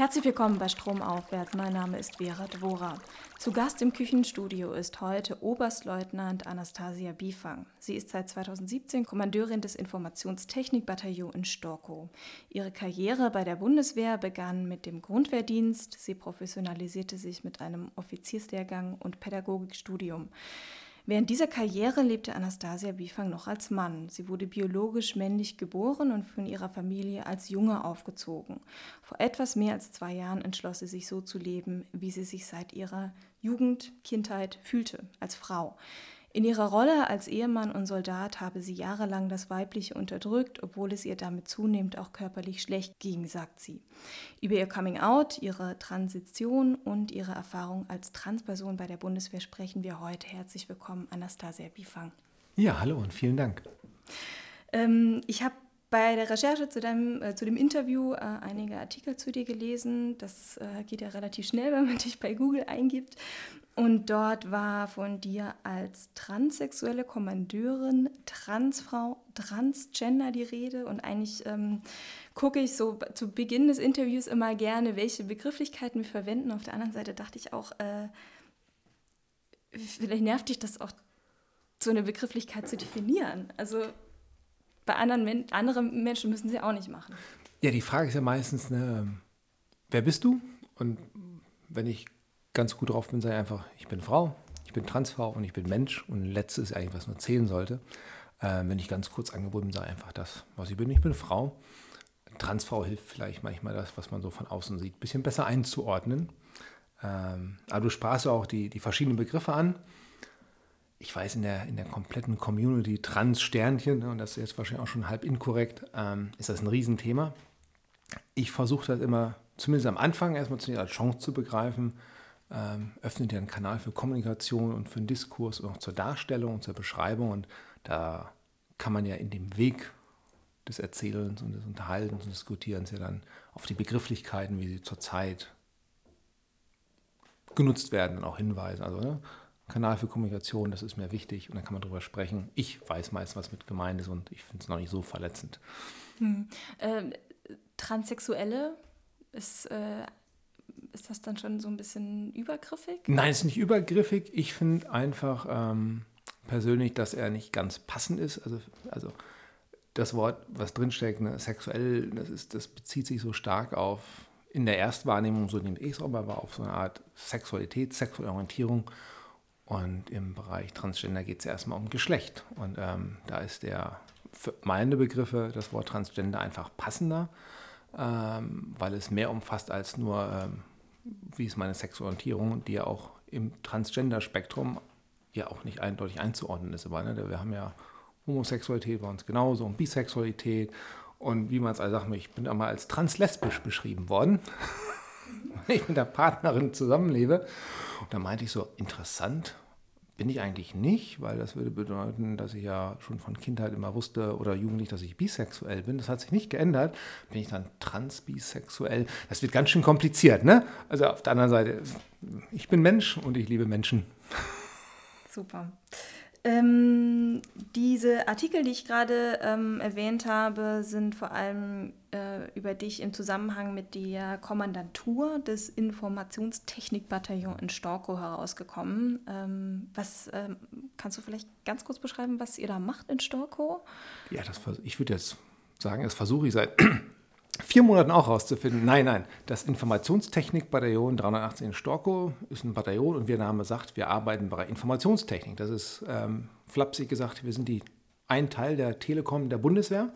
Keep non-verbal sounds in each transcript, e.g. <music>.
Herzlich willkommen bei Stromaufwärts. Mein Name ist Vera Dvora. Zu Gast im Küchenstudio ist heute Oberstleutnant Anastasia Bifang. Sie ist seit 2017 Kommandeurin des Informationstechnikbataillons in Storkow. Ihre Karriere bei der Bundeswehr begann mit dem Grundwehrdienst. Sie professionalisierte sich mit einem Offizierslehrgang und Pädagogikstudium. Während dieser Karriere lebte Anastasia Bifang noch als Mann. Sie wurde biologisch männlich geboren und von ihrer Familie als Junge aufgezogen. Vor etwas mehr als zwei Jahren entschloss sie sich so zu leben, wie sie sich seit ihrer Jugend, Kindheit fühlte, als Frau. In ihrer Rolle als Ehemann und Soldat habe sie jahrelang das Weibliche unterdrückt, obwohl es ihr damit zunehmend auch körperlich schlecht ging, sagt sie. Über ihr Coming-out, ihre Transition und ihre Erfahrung als Transperson bei der Bundeswehr sprechen wir heute. Herzlich willkommen, Anastasia Bifang. Ja, hallo und vielen Dank. Ähm, ich habe bei der Recherche zu, deinem, äh, zu dem Interview äh, einige Artikel zu dir gelesen. Das äh, geht ja relativ schnell, <laughs> wenn man dich bei Google eingibt. Und dort war von dir als transsexuelle Kommandeurin, Transfrau, Transgender die Rede. Und eigentlich ähm, gucke ich so zu Beginn des Interviews immer gerne, welche Begrifflichkeiten wir verwenden. Auf der anderen Seite dachte ich auch, äh, vielleicht nervt dich das auch, so eine Begrifflichkeit zu definieren. Also bei anderen Men anderen Menschen müssen sie auch nicht machen. Ja, die Frage ist ja meistens, ne, wer bist du? Und wenn ich ganz gut drauf bin, ich einfach, ich bin Frau, ich bin Transfrau und ich bin Mensch. Und letztes ist eigentlich, was nur zählen sollte. Äh, wenn ich ganz kurz angebunden sage, einfach das, was ich bin. Ich bin Frau. Transfrau hilft vielleicht manchmal das, was man so von außen sieht, ein bisschen besser einzuordnen. Ähm, aber du sprachst auch die, die verschiedenen Begriffe an. Ich weiß, in der, in der kompletten Community Trans-Sternchen, ne, und das ist jetzt wahrscheinlich auch schon halb inkorrekt, ähm, ist das ein Riesenthema. Ich versuche das immer, zumindest am Anfang, erstmal als Chance zu begreifen, ähm, öffnet ja einen Kanal für Kommunikation und für einen Diskurs und auch zur Darstellung und zur Beschreibung. Und da kann man ja in dem Weg des Erzählens und des Unterhaltens und Diskutierens ja dann auf die Begrifflichkeiten, wie sie zurzeit genutzt werden, auch hinweisen. Also ne, Kanal für Kommunikation, das ist mir wichtig und dann kann man darüber sprechen. Ich weiß meist, was mit gemeint ist und ich finde es noch nicht so verletzend. Hm. Ähm, Transsexuelle ist äh, ist das dann schon so ein bisschen übergriffig? Nein, es ist nicht übergriffig. Ich finde einfach ähm, persönlich, dass er nicht ganz passend ist. Also, also das Wort, was drinsteckt, ne, sexuell, das, ist, das bezieht sich so stark auf, in der Erstwahrnehmung, so nehme ich es aber, aber auf so eine Art Sexualität, sexuelle Orientierung. Und im Bereich Transgender geht es ja erstmal um Geschlecht. Und ähm, da ist der, für meine Begriffe, das Wort Transgender einfach passender, ähm, weil es mehr umfasst als nur ähm, wie ist meine Sexualorientierung, die ja auch im Transgender-Spektrum ja auch nicht eindeutig einzuordnen ist. Aber ne, wir haben ja Homosexualität bei uns genauso und Bisexualität und wie man es alle sagt, ich bin einmal als translesbisch beschrieben worden, <laughs> ich mit der Partnerin zusammenlebe. Und da meinte ich so, interessant, bin ich eigentlich nicht, weil das würde bedeuten, dass ich ja schon von Kindheit immer wusste oder jugendlich, dass ich bisexuell bin. Das hat sich nicht geändert. Bin ich dann transbisexuell? Das wird ganz schön kompliziert, ne? Also auf der anderen Seite, ich bin Mensch und ich liebe Menschen. Super. Ähm, diese Artikel, die ich gerade ähm, erwähnt habe, sind vor allem äh, über dich im Zusammenhang mit der Kommandantur des Informationstechnikbataillons in Storkow herausgekommen. Ähm, was ähm, kannst du vielleicht ganz kurz beschreiben, was ihr da macht in Storkow? Ja, das, ich würde jetzt sagen, das versuche ich seit vier Monaten auch rauszufinden. Nein, nein, das Informationstechnik-Bataillon 318 in Storkow ist ein Bataillon und wie der Name sagt, wir arbeiten bei Informationstechnik. Das ist ähm, flapsig gesagt, wir sind die, ein Teil der Telekom der Bundeswehr,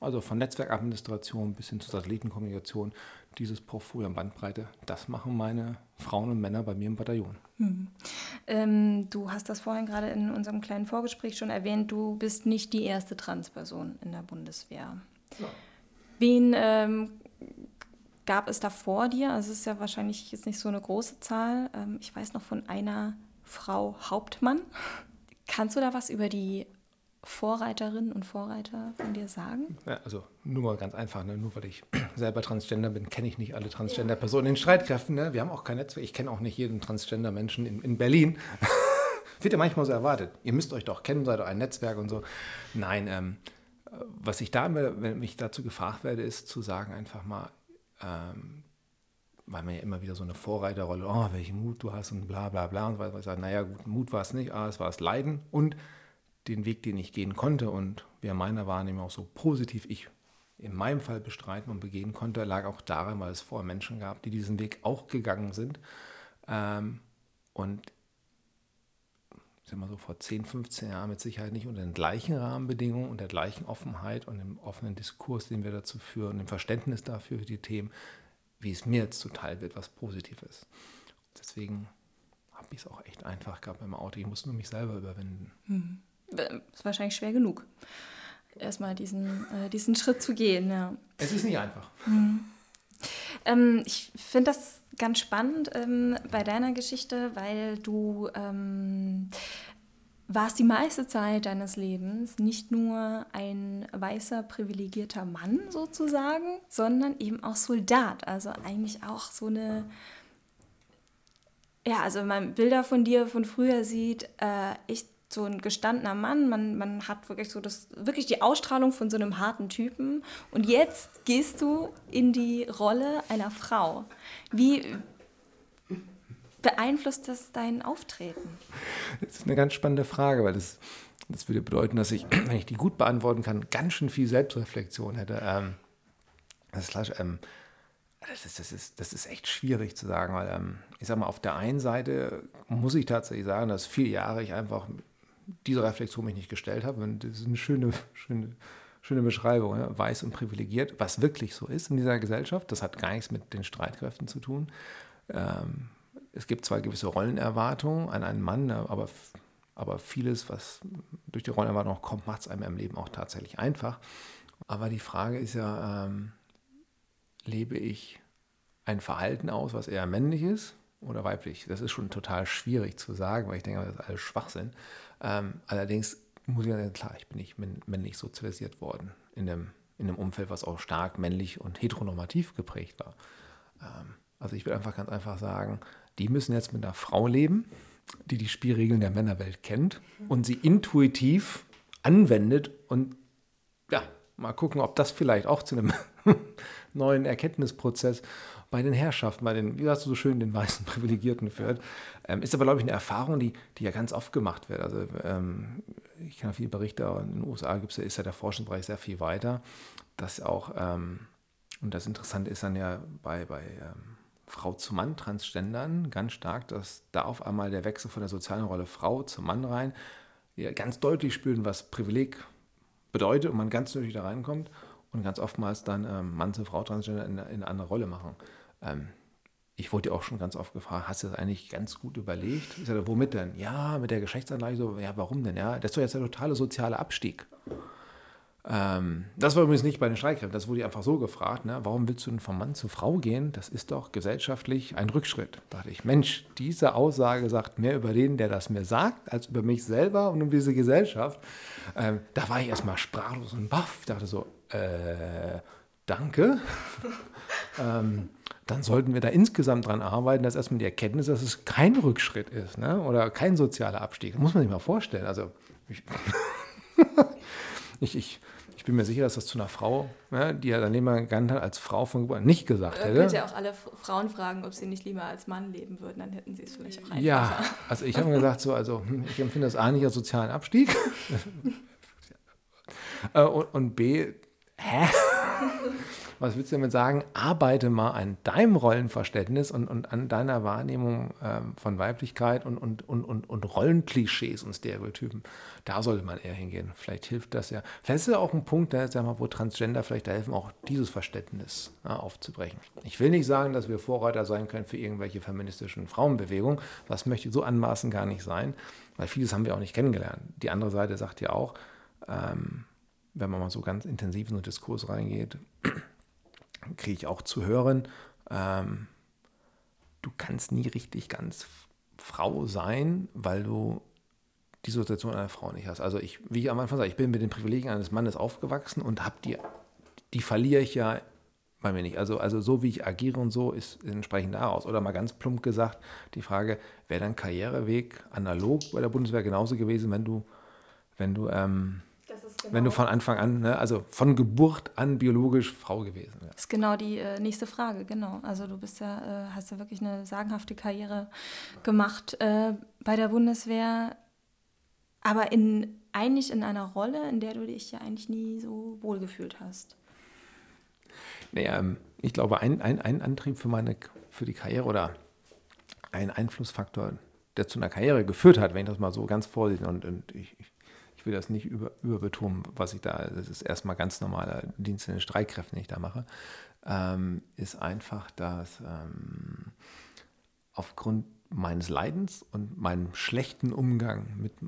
also von Netzwerkadministration bis hin zur Satellitenkommunikation. Dieses Portfolio an Bandbreite, das machen meine Frauen und Männer bei mir im Bataillon. Hm. Ähm, du hast das vorhin gerade in unserem kleinen Vorgespräch schon erwähnt, du bist nicht die erste Transperson in der Bundeswehr. Ja. Wen ähm, gab es da vor dir? Also es ist ja wahrscheinlich jetzt nicht so eine große Zahl. Ähm, ich weiß noch von einer Frau Hauptmann. Kannst du da was über die Vorreiterinnen und Vorreiter von dir sagen? Ja, also nur mal ganz einfach, ne? nur weil ich <clears throat> selber Transgender bin, kenne ich nicht alle Transgender-Personen in Streitkräften. Ne? Wir haben auch kein Netzwerk. Ich kenne auch nicht jeden Transgender-Menschen in, in Berlin. <laughs> Wird ja manchmal so erwartet. Ihr müsst euch doch kennen, seid doch ein Netzwerk und so. Nein, ähm, was ich da, wenn ich dazu gefragt werde, ist zu sagen einfach mal, ähm, weil man ja immer wieder so eine Vorreiterrolle, oh, welchen Mut du hast und bla bla bla. Und weil ich sage, naja, gut, Mut war es nicht, aber es war es Leiden und den Weg, den ich gehen konnte und wer meiner Wahrnehmung auch so positiv ich in meinem Fall bestreiten und begehen konnte, lag auch daran, weil es vorher Menschen gab, die diesen Weg auch gegangen sind. Ähm, und ich sag mal so vor 10, 15 Jahren mit Sicherheit nicht unter den gleichen Rahmenbedingungen und der gleichen Offenheit und dem offenen Diskurs, den wir dazu führen, dem Verständnis dafür für die Themen, wie es mir jetzt zuteil wird, was positiv ist. Deswegen habe ich es auch echt einfach gehabt beim Auto. Ich muss nur mich selber überwinden. Hm. Ist wahrscheinlich schwer genug, erstmal diesen, äh, diesen Schritt zu gehen. Ja. Es ist nicht einfach. Hm. Ähm, ich finde das ganz spannend ähm, bei deiner Geschichte, weil du ähm, warst die meiste Zeit deines Lebens nicht nur ein weißer, privilegierter Mann sozusagen, sondern eben auch Soldat. Also eigentlich auch so eine, ja, also wenn man Bilder von dir von früher sieht, äh, echt so ein gestandener Mann, man, man hat wirklich so das, wirklich die Ausstrahlung von so einem harten Typen. Und jetzt gehst du in die Rolle einer Frau. Wie, beeinflusst das dein Auftreten? Das ist eine ganz spannende Frage, weil das, das würde bedeuten, dass ich, <clears throat> wenn ich die gut beantworten kann, ganz schön viel Selbstreflexion hätte. Ähm, das, ist klar, ähm, das, ist, das, ist, das ist echt schwierig zu sagen, weil ähm, ich sage mal, auf der einen Seite muss ich tatsächlich sagen, dass vier Jahre ich einfach diese Reflexion mich nicht gestellt habe. Und das ist eine schöne, schöne, schöne Beschreibung, ja? weiß und privilegiert, was wirklich so ist in dieser Gesellschaft. Das hat gar nichts mit den Streitkräften zu tun. Ähm, es gibt zwar gewisse Rollenerwartungen an einen Mann, ne, aber, aber vieles, was durch die Rollenerwartung kommt, macht es einem im Leben auch tatsächlich einfach. Aber die Frage ist ja, ähm, lebe ich ein Verhalten aus, was eher männlich ist oder weiblich? Das ist schon total schwierig zu sagen, weil ich denke, das ist alles Schwachsinn. Ähm, allerdings muss ich sagen, klar, ich bin nicht männlich sozialisiert worden in einem, in einem Umfeld, was auch stark männlich und heteronormativ geprägt war. Ähm, also ich will einfach ganz einfach sagen, die müssen jetzt mit einer Frau leben, die die Spielregeln der Männerwelt kennt und sie intuitiv anwendet und ja, mal gucken, ob das vielleicht auch zu einem <laughs> neuen Erkenntnisprozess bei den Herrschaften, bei den, wie hast du so schön, den weißen <laughs> Privilegierten führt. Ähm, ist aber, glaube ich, eine Erfahrung, die, die ja ganz oft gemacht wird. Also ähm, ich kenne viele Berichte, in den USA gibt's, ist ja der Forschungsbereich sehr viel weiter, dass auch, ähm, und das Interessante ist dann ja bei, bei ähm, Frau zu Mann Transgendern ganz stark, dass da auf einmal der Wechsel von der sozialen Rolle Frau zum Mann rein, wir ganz deutlich spüren, was Privileg bedeutet und man ganz deutlich da reinkommt und ganz oftmals dann ähm, Mann zu Frau Transgender in, in eine andere Rolle machen. Ähm, ich wurde auch schon ganz oft gefragt, hast du das eigentlich ganz gut überlegt? Ich sage, womit denn? Ja, mit der Geschlechtsanlage so, ja, warum denn? Ja, das ist doch jetzt der totale soziale Abstieg. Ähm, das war übrigens nicht bei den Streitkräften, das wurde einfach so gefragt, ne? warum willst du denn von Mann zu Frau gehen? Das ist doch gesellschaftlich ein Rückschritt. Da dachte ich, Mensch, diese Aussage sagt mehr über den, der das mir sagt, als über mich selber und um diese Gesellschaft. Ähm, da war ich erstmal sprachlos und baff. Ich dachte so, äh, danke. <laughs> ähm, dann sollten wir da insgesamt dran arbeiten, dass erstmal die Erkenntnis, dass es kein Rückschritt ist ne? oder kein sozialer Abstieg. Das muss man sich mal vorstellen. Also ich, <laughs> ich, ich, ich, bin mir sicher, dass das zu einer Frau, ne, die ja dann Leben Gant als Frau von Geburt nicht gesagt hätte. Könnt ja auch alle Frauen fragen, ob sie nicht lieber als Mann leben würden, dann hätten sie es vielleicht auch einfacher. Ja, also ich habe mir gesagt, so, also hm, ich empfinde das A nicht als sozialen Abstieg <laughs> äh, und, und B, hä? Was willst du damit sagen? Arbeite mal an deinem Rollenverständnis und, und an deiner Wahrnehmung ähm, von Weiblichkeit und, und, und, und, und Rollenklischees und Stereotypen. Da sollte man eher hingehen. Vielleicht hilft das ja. Vielleicht ist ja auch ein Punkt, der, sag mal, wo Transgender vielleicht helfen, auch dieses Verständnis ja, aufzubrechen. Ich will nicht sagen, dass wir Vorreiter sein können für irgendwelche feministischen Frauenbewegungen. Das möchte so anmaßen gar nicht sein, weil vieles haben wir auch nicht kennengelernt. Die andere Seite sagt ja auch, ähm, wenn man mal so ganz intensiv in den Diskurs reingeht, kriege ich auch zu hören, ähm, du kannst nie richtig ganz Frau sein, weil du die Situation einer Frau nicht hast. Also ich, wie ich am Anfang sage, ich bin mit den Privilegien eines Mannes aufgewachsen und habe die, die verliere ich ja bei mir nicht. Also, also so wie ich agiere und so ist entsprechend daraus. Oder mal ganz plump gesagt, die Frage, wäre dein Karriereweg analog bei der Bundeswehr genauso gewesen, wenn du, wenn du ähm, Genau. Wenn du von Anfang an, ne, also von Geburt an biologisch Frau gewesen wärst. Das ist genau die äh, nächste Frage, genau. Also du bist ja, äh, hast ja wirklich eine sagenhafte Karriere gemacht äh, bei der Bundeswehr, aber in, eigentlich in einer Rolle, in der du dich ja eigentlich nie so wohlgefühlt hast. Naja, ähm, ich glaube, ein, ein, ein Antrieb für, meine, für die Karriere oder ein Einflussfaktor, der zu einer Karriere geführt hat, wenn ich das mal so ganz vorsichtig und, und ich, ich will das nicht über, überbetonen, was ich da, das ist erstmal ganz normaler Dienst in den Streitkräften, den ich da mache, ähm, ist einfach, dass ähm, aufgrund meines Leidens und meinem schlechten Umgang mit,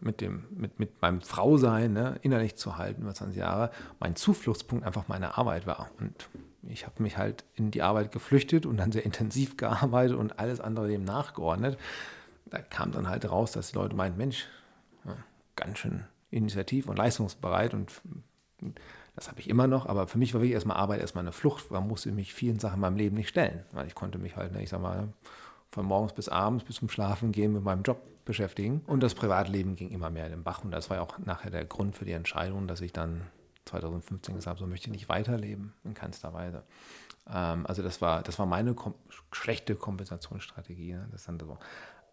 mit, dem, mit, mit meinem Frausein ne, innerlich zu halten über 20 Jahre, mein Zufluchtspunkt einfach meine Arbeit war. Und ich habe mich halt in die Arbeit geflüchtet und dann sehr intensiv <laughs> gearbeitet und alles andere dem nachgeordnet. Da kam dann halt raus, dass die Leute meinten, Mensch, ganz schön initiativ und leistungsbereit und das habe ich immer noch, aber für mich war wirklich erstmal Arbeit erstmal eine Flucht. Man musste mich vielen Sachen in meinem Leben nicht stellen, weil ich konnte mich halt, ne, ich sag mal, von morgens bis abends bis zum Schlafen gehen mit meinem Job beschäftigen. Und das Privatleben ging immer mehr in den Bach. Und das war ja auch nachher der Grund für die Entscheidung, dass ich dann 2015 gesagt habe, so möchte ich nicht weiterleben, in keinster Weise. Ähm, also das war, das war meine kom schlechte Kompensationsstrategie. Ne? Das so.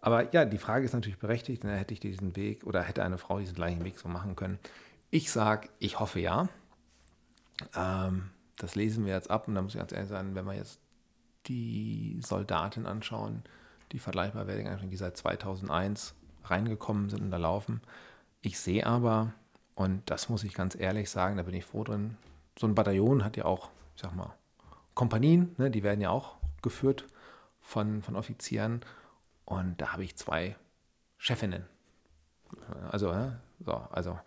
Aber ja, die Frage ist natürlich berechtigt, ne? hätte ich diesen Weg oder hätte eine Frau diesen gleichen Weg so machen können. Ich sage, ich hoffe ja. Ähm, das lesen wir jetzt ab und da muss ich ganz ehrlich sagen, wenn wir jetzt die Soldaten anschauen, die vergleichbar werden, die seit 2001 reingekommen sind und da laufen. Ich sehe aber, und das muss ich ganz ehrlich sagen, da bin ich froh drin, so ein Bataillon hat ja auch, ich sag mal, Kompanien, ne, die werden ja auch geführt von, von Offizieren. Und da habe ich zwei Chefinnen. Also, ne, so, also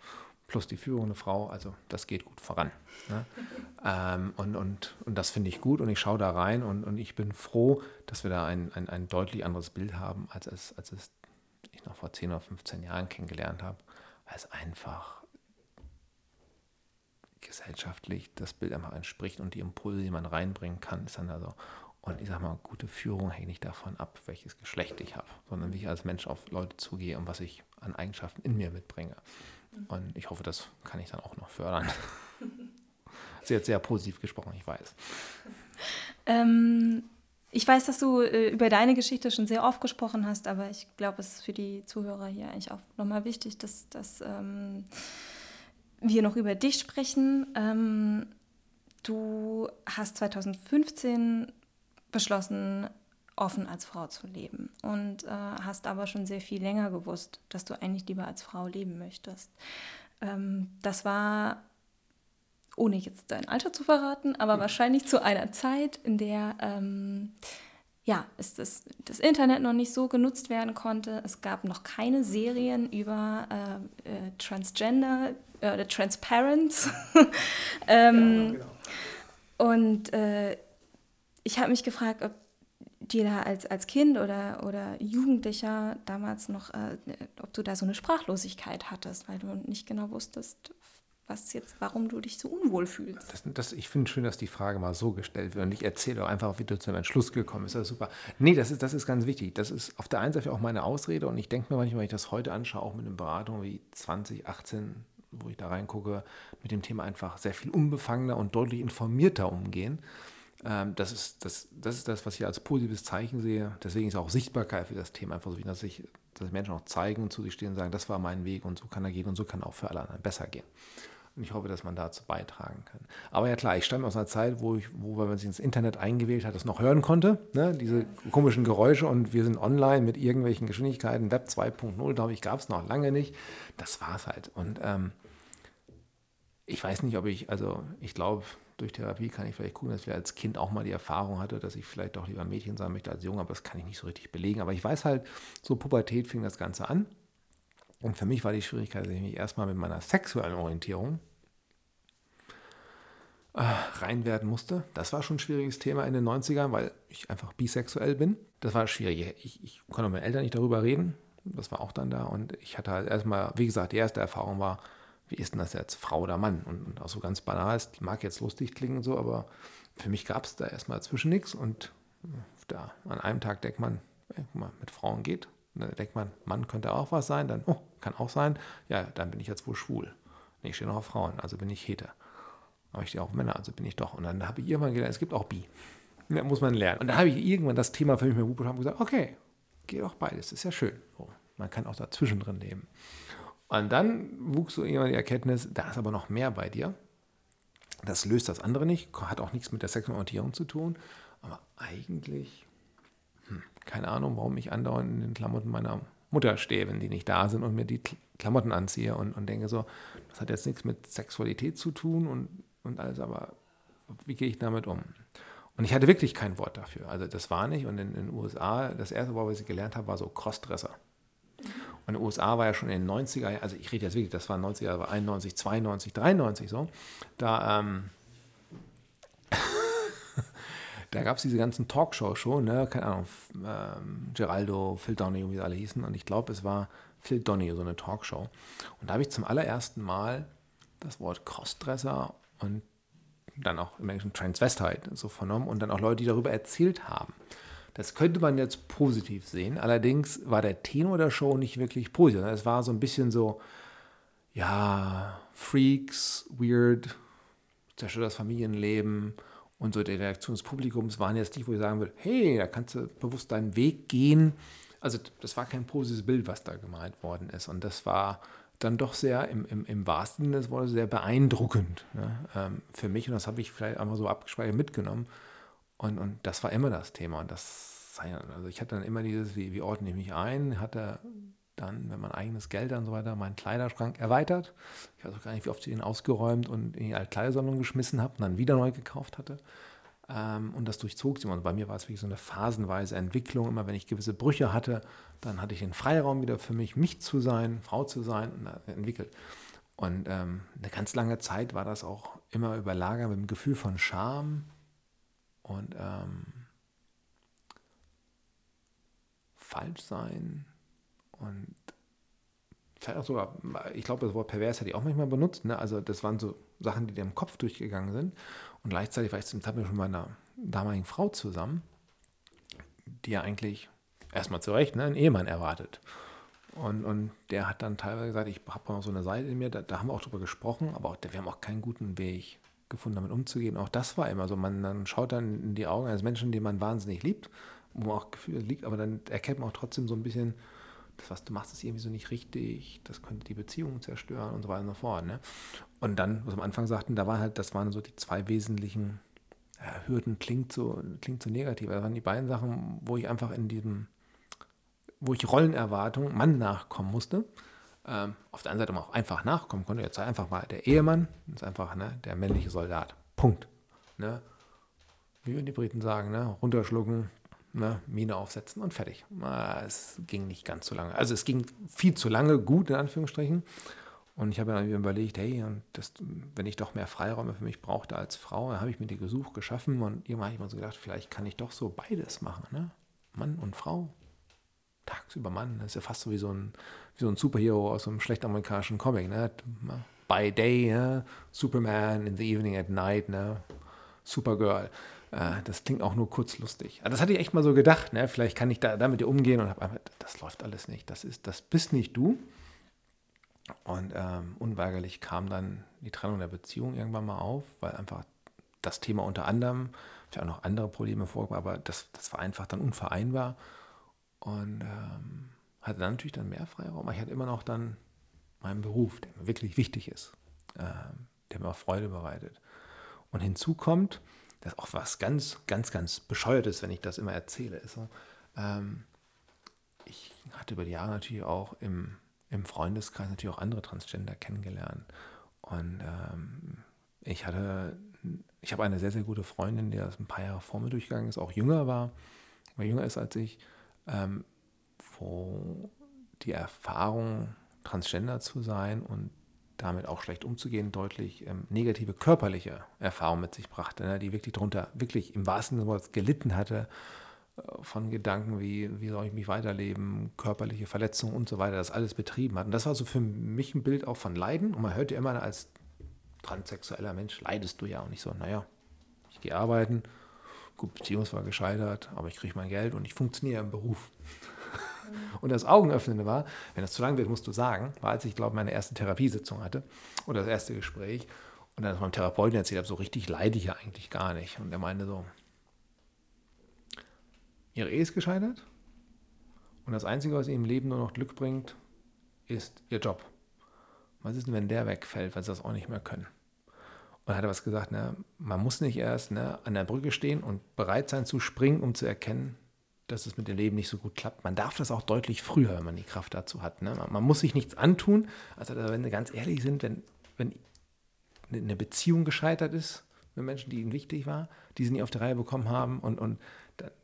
plus die führende Frau, also das geht gut voran. Ne? <laughs> ähm, und, und, und das finde ich gut und ich schaue da rein und, und ich bin froh, dass wir da ein, ein, ein deutlich anderes Bild haben, als es, als es ich noch vor 10 oder 15 Jahren kennengelernt habe, es einfach gesellschaftlich das Bild einfach entspricht und die Impulse, die man reinbringen kann, ist dann also, und ich sage mal, gute Führung hängt nicht davon ab, welches Geschlecht ich habe, sondern wie ich als Mensch auf Leute zugehe und was ich an Eigenschaften in mir mitbringe. Und ich hoffe, das kann ich dann auch noch fördern. <laughs> Sie hat sehr positiv gesprochen, ich weiß. Ähm, ich weiß, dass du äh, über deine Geschichte schon sehr oft gesprochen hast, aber ich glaube, es ist für die Zuhörer hier eigentlich auch nochmal wichtig, dass, dass ähm, wir noch über dich sprechen. Ähm, du hast 2015 beschlossen, offen als Frau zu leben und äh, hast aber schon sehr viel länger gewusst, dass du eigentlich lieber als Frau leben möchtest. Ähm, das war, ohne jetzt dein Alter zu verraten, aber wahrscheinlich zu einer Zeit, in der ähm, ja, ist das, das Internet noch nicht so genutzt werden konnte. Es gab noch keine Serien über äh, äh, Transgender äh, oder Transparents. <laughs> ähm, ja, genau. Und äh, ich habe mich gefragt, ob dir da als, als Kind oder, oder Jugendlicher damals noch, äh, ob du da so eine Sprachlosigkeit hattest, weil du nicht genau wusstest, was jetzt, warum du dich so unwohl fühlst. Das, das, ich finde schön, dass die Frage mal so gestellt wird und ich erzähle auch einfach, wie du zu einem Entschluss gekommen bist. Das ist super. Nee, das ist, das ist ganz wichtig. Das ist auf der einen Seite auch meine Ausrede und ich denke mir manchmal, wenn ich das heute anschaue, auch mit einer Beratung wie 2018, wo ich da reingucke, mit dem Thema einfach sehr viel unbefangener und deutlich informierter umgehen. Ähm, das, ist, das, das ist das, was ich als positives Zeichen sehe. Deswegen ist auch Sichtbarkeit für das Thema einfach so wichtig, dass sich dass Menschen auch zeigen und zu sich stehen und sagen, das war mein Weg und so kann er gehen und so kann auch für alle anderen besser gehen. Und ich hoffe, dass man dazu beitragen kann. Aber ja klar, ich stamme aus einer Zeit, wo, ich, wo wenn man sich ins Internet eingewählt hat, das noch hören konnte. Ne? Diese komischen Geräusche und wir sind online mit irgendwelchen Geschwindigkeiten. Web 2.0, glaube ich, gab es noch lange nicht. Das war es halt. Und ähm, ich weiß nicht, ob ich, also ich glaube, durch Therapie kann ich vielleicht gucken, dass ich als Kind auch mal die Erfahrung hatte, dass ich vielleicht doch lieber Mädchen sein möchte als Junge, aber das kann ich nicht so richtig belegen. Aber ich weiß halt, so Pubertät fing das Ganze an. Und für mich war die Schwierigkeit, dass ich mich erstmal mit meiner sexuellen Orientierung äh, rein werden musste. Das war schon ein schwieriges Thema in den 90ern, weil ich einfach bisexuell bin. Das war schwierig. Ich, ich konnte mit meinen Eltern nicht darüber reden. Das war auch dann da. Und ich hatte halt erstmal, wie gesagt, die erste Erfahrung war, wie ist denn das jetzt, Frau oder Mann? Und, und auch so ganz banal ist, mag jetzt lustig klingen und so, aber für mich gab es da erstmal zwischen nichts. Und da an einem Tag denkt man, ey, guck mal, mit Frauen geht. Und dann denkt man, Mann könnte auch was sein, dann, oh, kann auch sein, ja, dann bin ich jetzt wohl schwul. Ich stehe noch auf Frauen, also bin ich Heter. Aber ich stehe auf Männer, also bin ich doch. Und dann habe ich irgendwann gelernt, es gibt auch Bi. <laughs> Da muss man lernen. Und dann habe ich irgendwann das Thema für mich mit Hupe und gesagt, okay, geht auch beides, ist ja schön. So, man kann auch dazwischen drin leben. Und dann wuchs so irgendwann die Erkenntnis, da ist aber noch mehr bei dir. Das löst das andere nicht, hat auch nichts mit der sexuellen Orientierung zu tun. Aber eigentlich, hm, keine Ahnung, warum ich andauernd in den Klamotten meiner Mutter stehe, wenn die nicht da sind und mir die Klamotten anziehe und, und denke so, das hat jetzt nichts mit Sexualität zu tun und, und alles, aber wie gehe ich damit um? Und ich hatte wirklich kein Wort dafür. Also das war nicht. Und in den USA, das erste Wort, was ich gelernt habe, war so Crossdresser. Und in den USA war ja schon in den 90er, Jahren, also ich rede jetzt wirklich, das war 90er, das war 91, 92, 93 so. Da, ähm, <laughs> da gab es diese ganzen Talkshows schon, ne? keine Ahnung, ähm, Geraldo, Phil Donahue, wie sie alle hießen. Und ich glaube, es war Phil Donahue, so eine Talkshow. Und da habe ich zum allerersten Mal das Wort Crossdresser und dann auch im Englischen Transvestite so vernommen und dann auch Leute, die darüber erzählt haben. Das könnte man jetzt positiv sehen. Allerdings war der Tenor der Show nicht wirklich positiv. Es war so ein bisschen so, ja, Freaks, weird, zerstört das Familienleben. Und so die Reaktion des Publikums waren jetzt nicht, wo ich sagen würde, hey, da kannst du bewusst deinen Weg gehen. Also das war kein positives Bild, was da gemalt worden ist. Und das war dann doch sehr, im, im, im wahrsten Sinne des Wortes, sehr beeindruckend ne? ähm, für mich. Und das habe ich vielleicht einmal so abgespeichert mitgenommen. Und, und das war immer das Thema. Und das, also ich hatte dann immer dieses, wie, wie ordne ich mich ein, hatte dann, wenn man eigenes Geld und so weiter, meinen Kleiderschrank erweitert. Ich weiß auch gar nicht, wie oft ich den ausgeräumt und in die Altkleidersammlung geschmissen habe und dann wieder neu gekauft hatte. Ähm, und das durchzog sich. Und bei mir war es wirklich so eine phasenweise Entwicklung. Immer wenn ich gewisse Brüche hatte, dann hatte ich den Freiraum wieder für mich, mich zu sein, Frau zu sein und entwickelt. Und ähm, eine ganz lange Zeit war das auch immer überlagert mit dem Gefühl von Scham und ähm, Falschsein und vielleicht auch sogar, ich glaube, das Wort pervers hätte ich auch manchmal benutzt. Ne? Also das waren so Sachen, die dir im Kopf durchgegangen sind. Und gleichzeitig war ich zum schon mit meiner damaligen Frau zusammen, die ja eigentlich erstmal zu Recht ne, einen Ehemann erwartet. Und, und der hat dann teilweise gesagt, ich habe noch so eine Seite in mir, da, da, haben wir auch drüber gesprochen, aber auch, wir haben auch keinen guten Weg gefunden, damit umzugehen. Auch das war immer so, man, man schaut dann in die Augen eines Menschen, den man wahnsinnig liebt, wo man auch Gefühle liegt, aber dann erkennt man auch trotzdem so ein bisschen, das, was du machst, ist irgendwie so nicht richtig, das könnte die Beziehung zerstören und so weiter und so fort. Ne? Und dann, was wir am Anfang sagten, da waren halt, das waren so die zwei wesentlichen ja, Hürden, klingt so, klingt so negativ. Das waren die beiden Sachen, wo ich einfach in diesem, wo ich Rollenerwartung Mann nachkommen musste. Ähm, auf der anderen Seite auch einfach nachkommen konnte. Jetzt einfach mal der Ehemann, ist einfach ne, der männliche Soldat. Punkt. Ne? Wie würden die Briten sagen, ne? runterschlucken, ne, Mine aufsetzen und fertig. Es ging nicht ganz so lange. Also es ging viel zu lange, gut in Anführungsstrichen. Und ich habe dann überlegt, hey, das, wenn ich doch mehr Freiräume für mich brauchte als Frau, dann habe ich mir die gesucht, geschaffen und irgendwann habe ich mir so gedacht, vielleicht kann ich doch so beides machen, ne? Mann und Frau. Tagsüber Mann, das ist ja fast so wie so ein, wie so ein Superhero aus einem schlecht amerikanischen Comic, ne? By day, ne? Superman, in the evening at night, ne? Supergirl. Äh, das klingt auch nur kurzlustig. Das hatte ich echt mal so gedacht, ne? vielleicht kann ich da damit umgehen und habe einfach, das läuft alles nicht. Das, ist, das bist nicht du. Und ähm, unweigerlich kam dann die Trennung der Beziehung irgendwann mal auf, weil einfach das Thema unter anderem, vielleicht auch noch andere Probleme vorkam, aber das, das war einfach dann unvereinbar. Und ähm, hatte dann natürlich dann mehr Freiraum. Aber ich hatte immer noch dann meinen Beruf, der mir wirklich wichtig ist, äh, der mir auch Freude bereitet. Und hinzu kommt, das ist auch was ganz, ganz, ganz Bescheuertes, wenn ich das immer erzähle. Ist so, ähm, ich hatte über die Jahre natürlich auch im, im Freundeskreis natürlich auch andere Transgender kennengelernt. Und ähm, ich hatte, ich habe eine sehr, sehr gute Freundin, die das ein paar Jahre vor mir durchgegangen ist, auch jünger war, weil jünger ist als ich, ähm, wo die Erfahrung, Transgender zu sein und damit auch schlecht umzugehen, deutlich ähm, negative körperliche Erfahrungen mit sich brachte, ne, die wirklich darunter, wirklich im wahrsten Sinne des Wortes gelitten hatte, äh, von Gedanken wie, wie soll ich mich weiterleben, körperliche Verletzungen und so weiter, das alles betrieben hat. Und das war so für mich ein Bild auch von Leiden. Und man hört ja immer als transsexueller Mensch, leidest du ja auch nicht so, naja, ich gehe arbeiten, gut, Beziehung war gescheitert, aber ich kriege mein Geld und ich funktioniere im Beruf. Und das Augenöffnende war, wenn das zu lang wird, musst du sagen, war als ich, glaube meine erste Therapiesitzung hatte oder das erste Gespräch und dann meinem Therapeuten erzählt habe, so richtig leide ich ja eigentlich gar nicht. Und er meinte so, ihre Ehe ist gescheitert und das Einzige, was ihr im Leben nur noch Glück bringt, ist ihr Job. Was ist denn, wenn der wegfällt, weil sie das auch nicht mehr können? Und er hat was gesagt, ne, man muss nicht erst ne, an der Brücke stehen und bereit sein zu springen, um zu erkennen, dass es mit dem Leben nicht so gut klappt. Man darf das auch deutlich früher, wenn man die Kraft dazu hat. Ne? Man, man, muss sich nichts antun. Also wenn wir ganz ehrlich sind, wenn, wenn eine Beziehung gescheitert ist mit Menschen, die ihnen wichtig war, die sie nie auf die Reihe bekommen haben und, und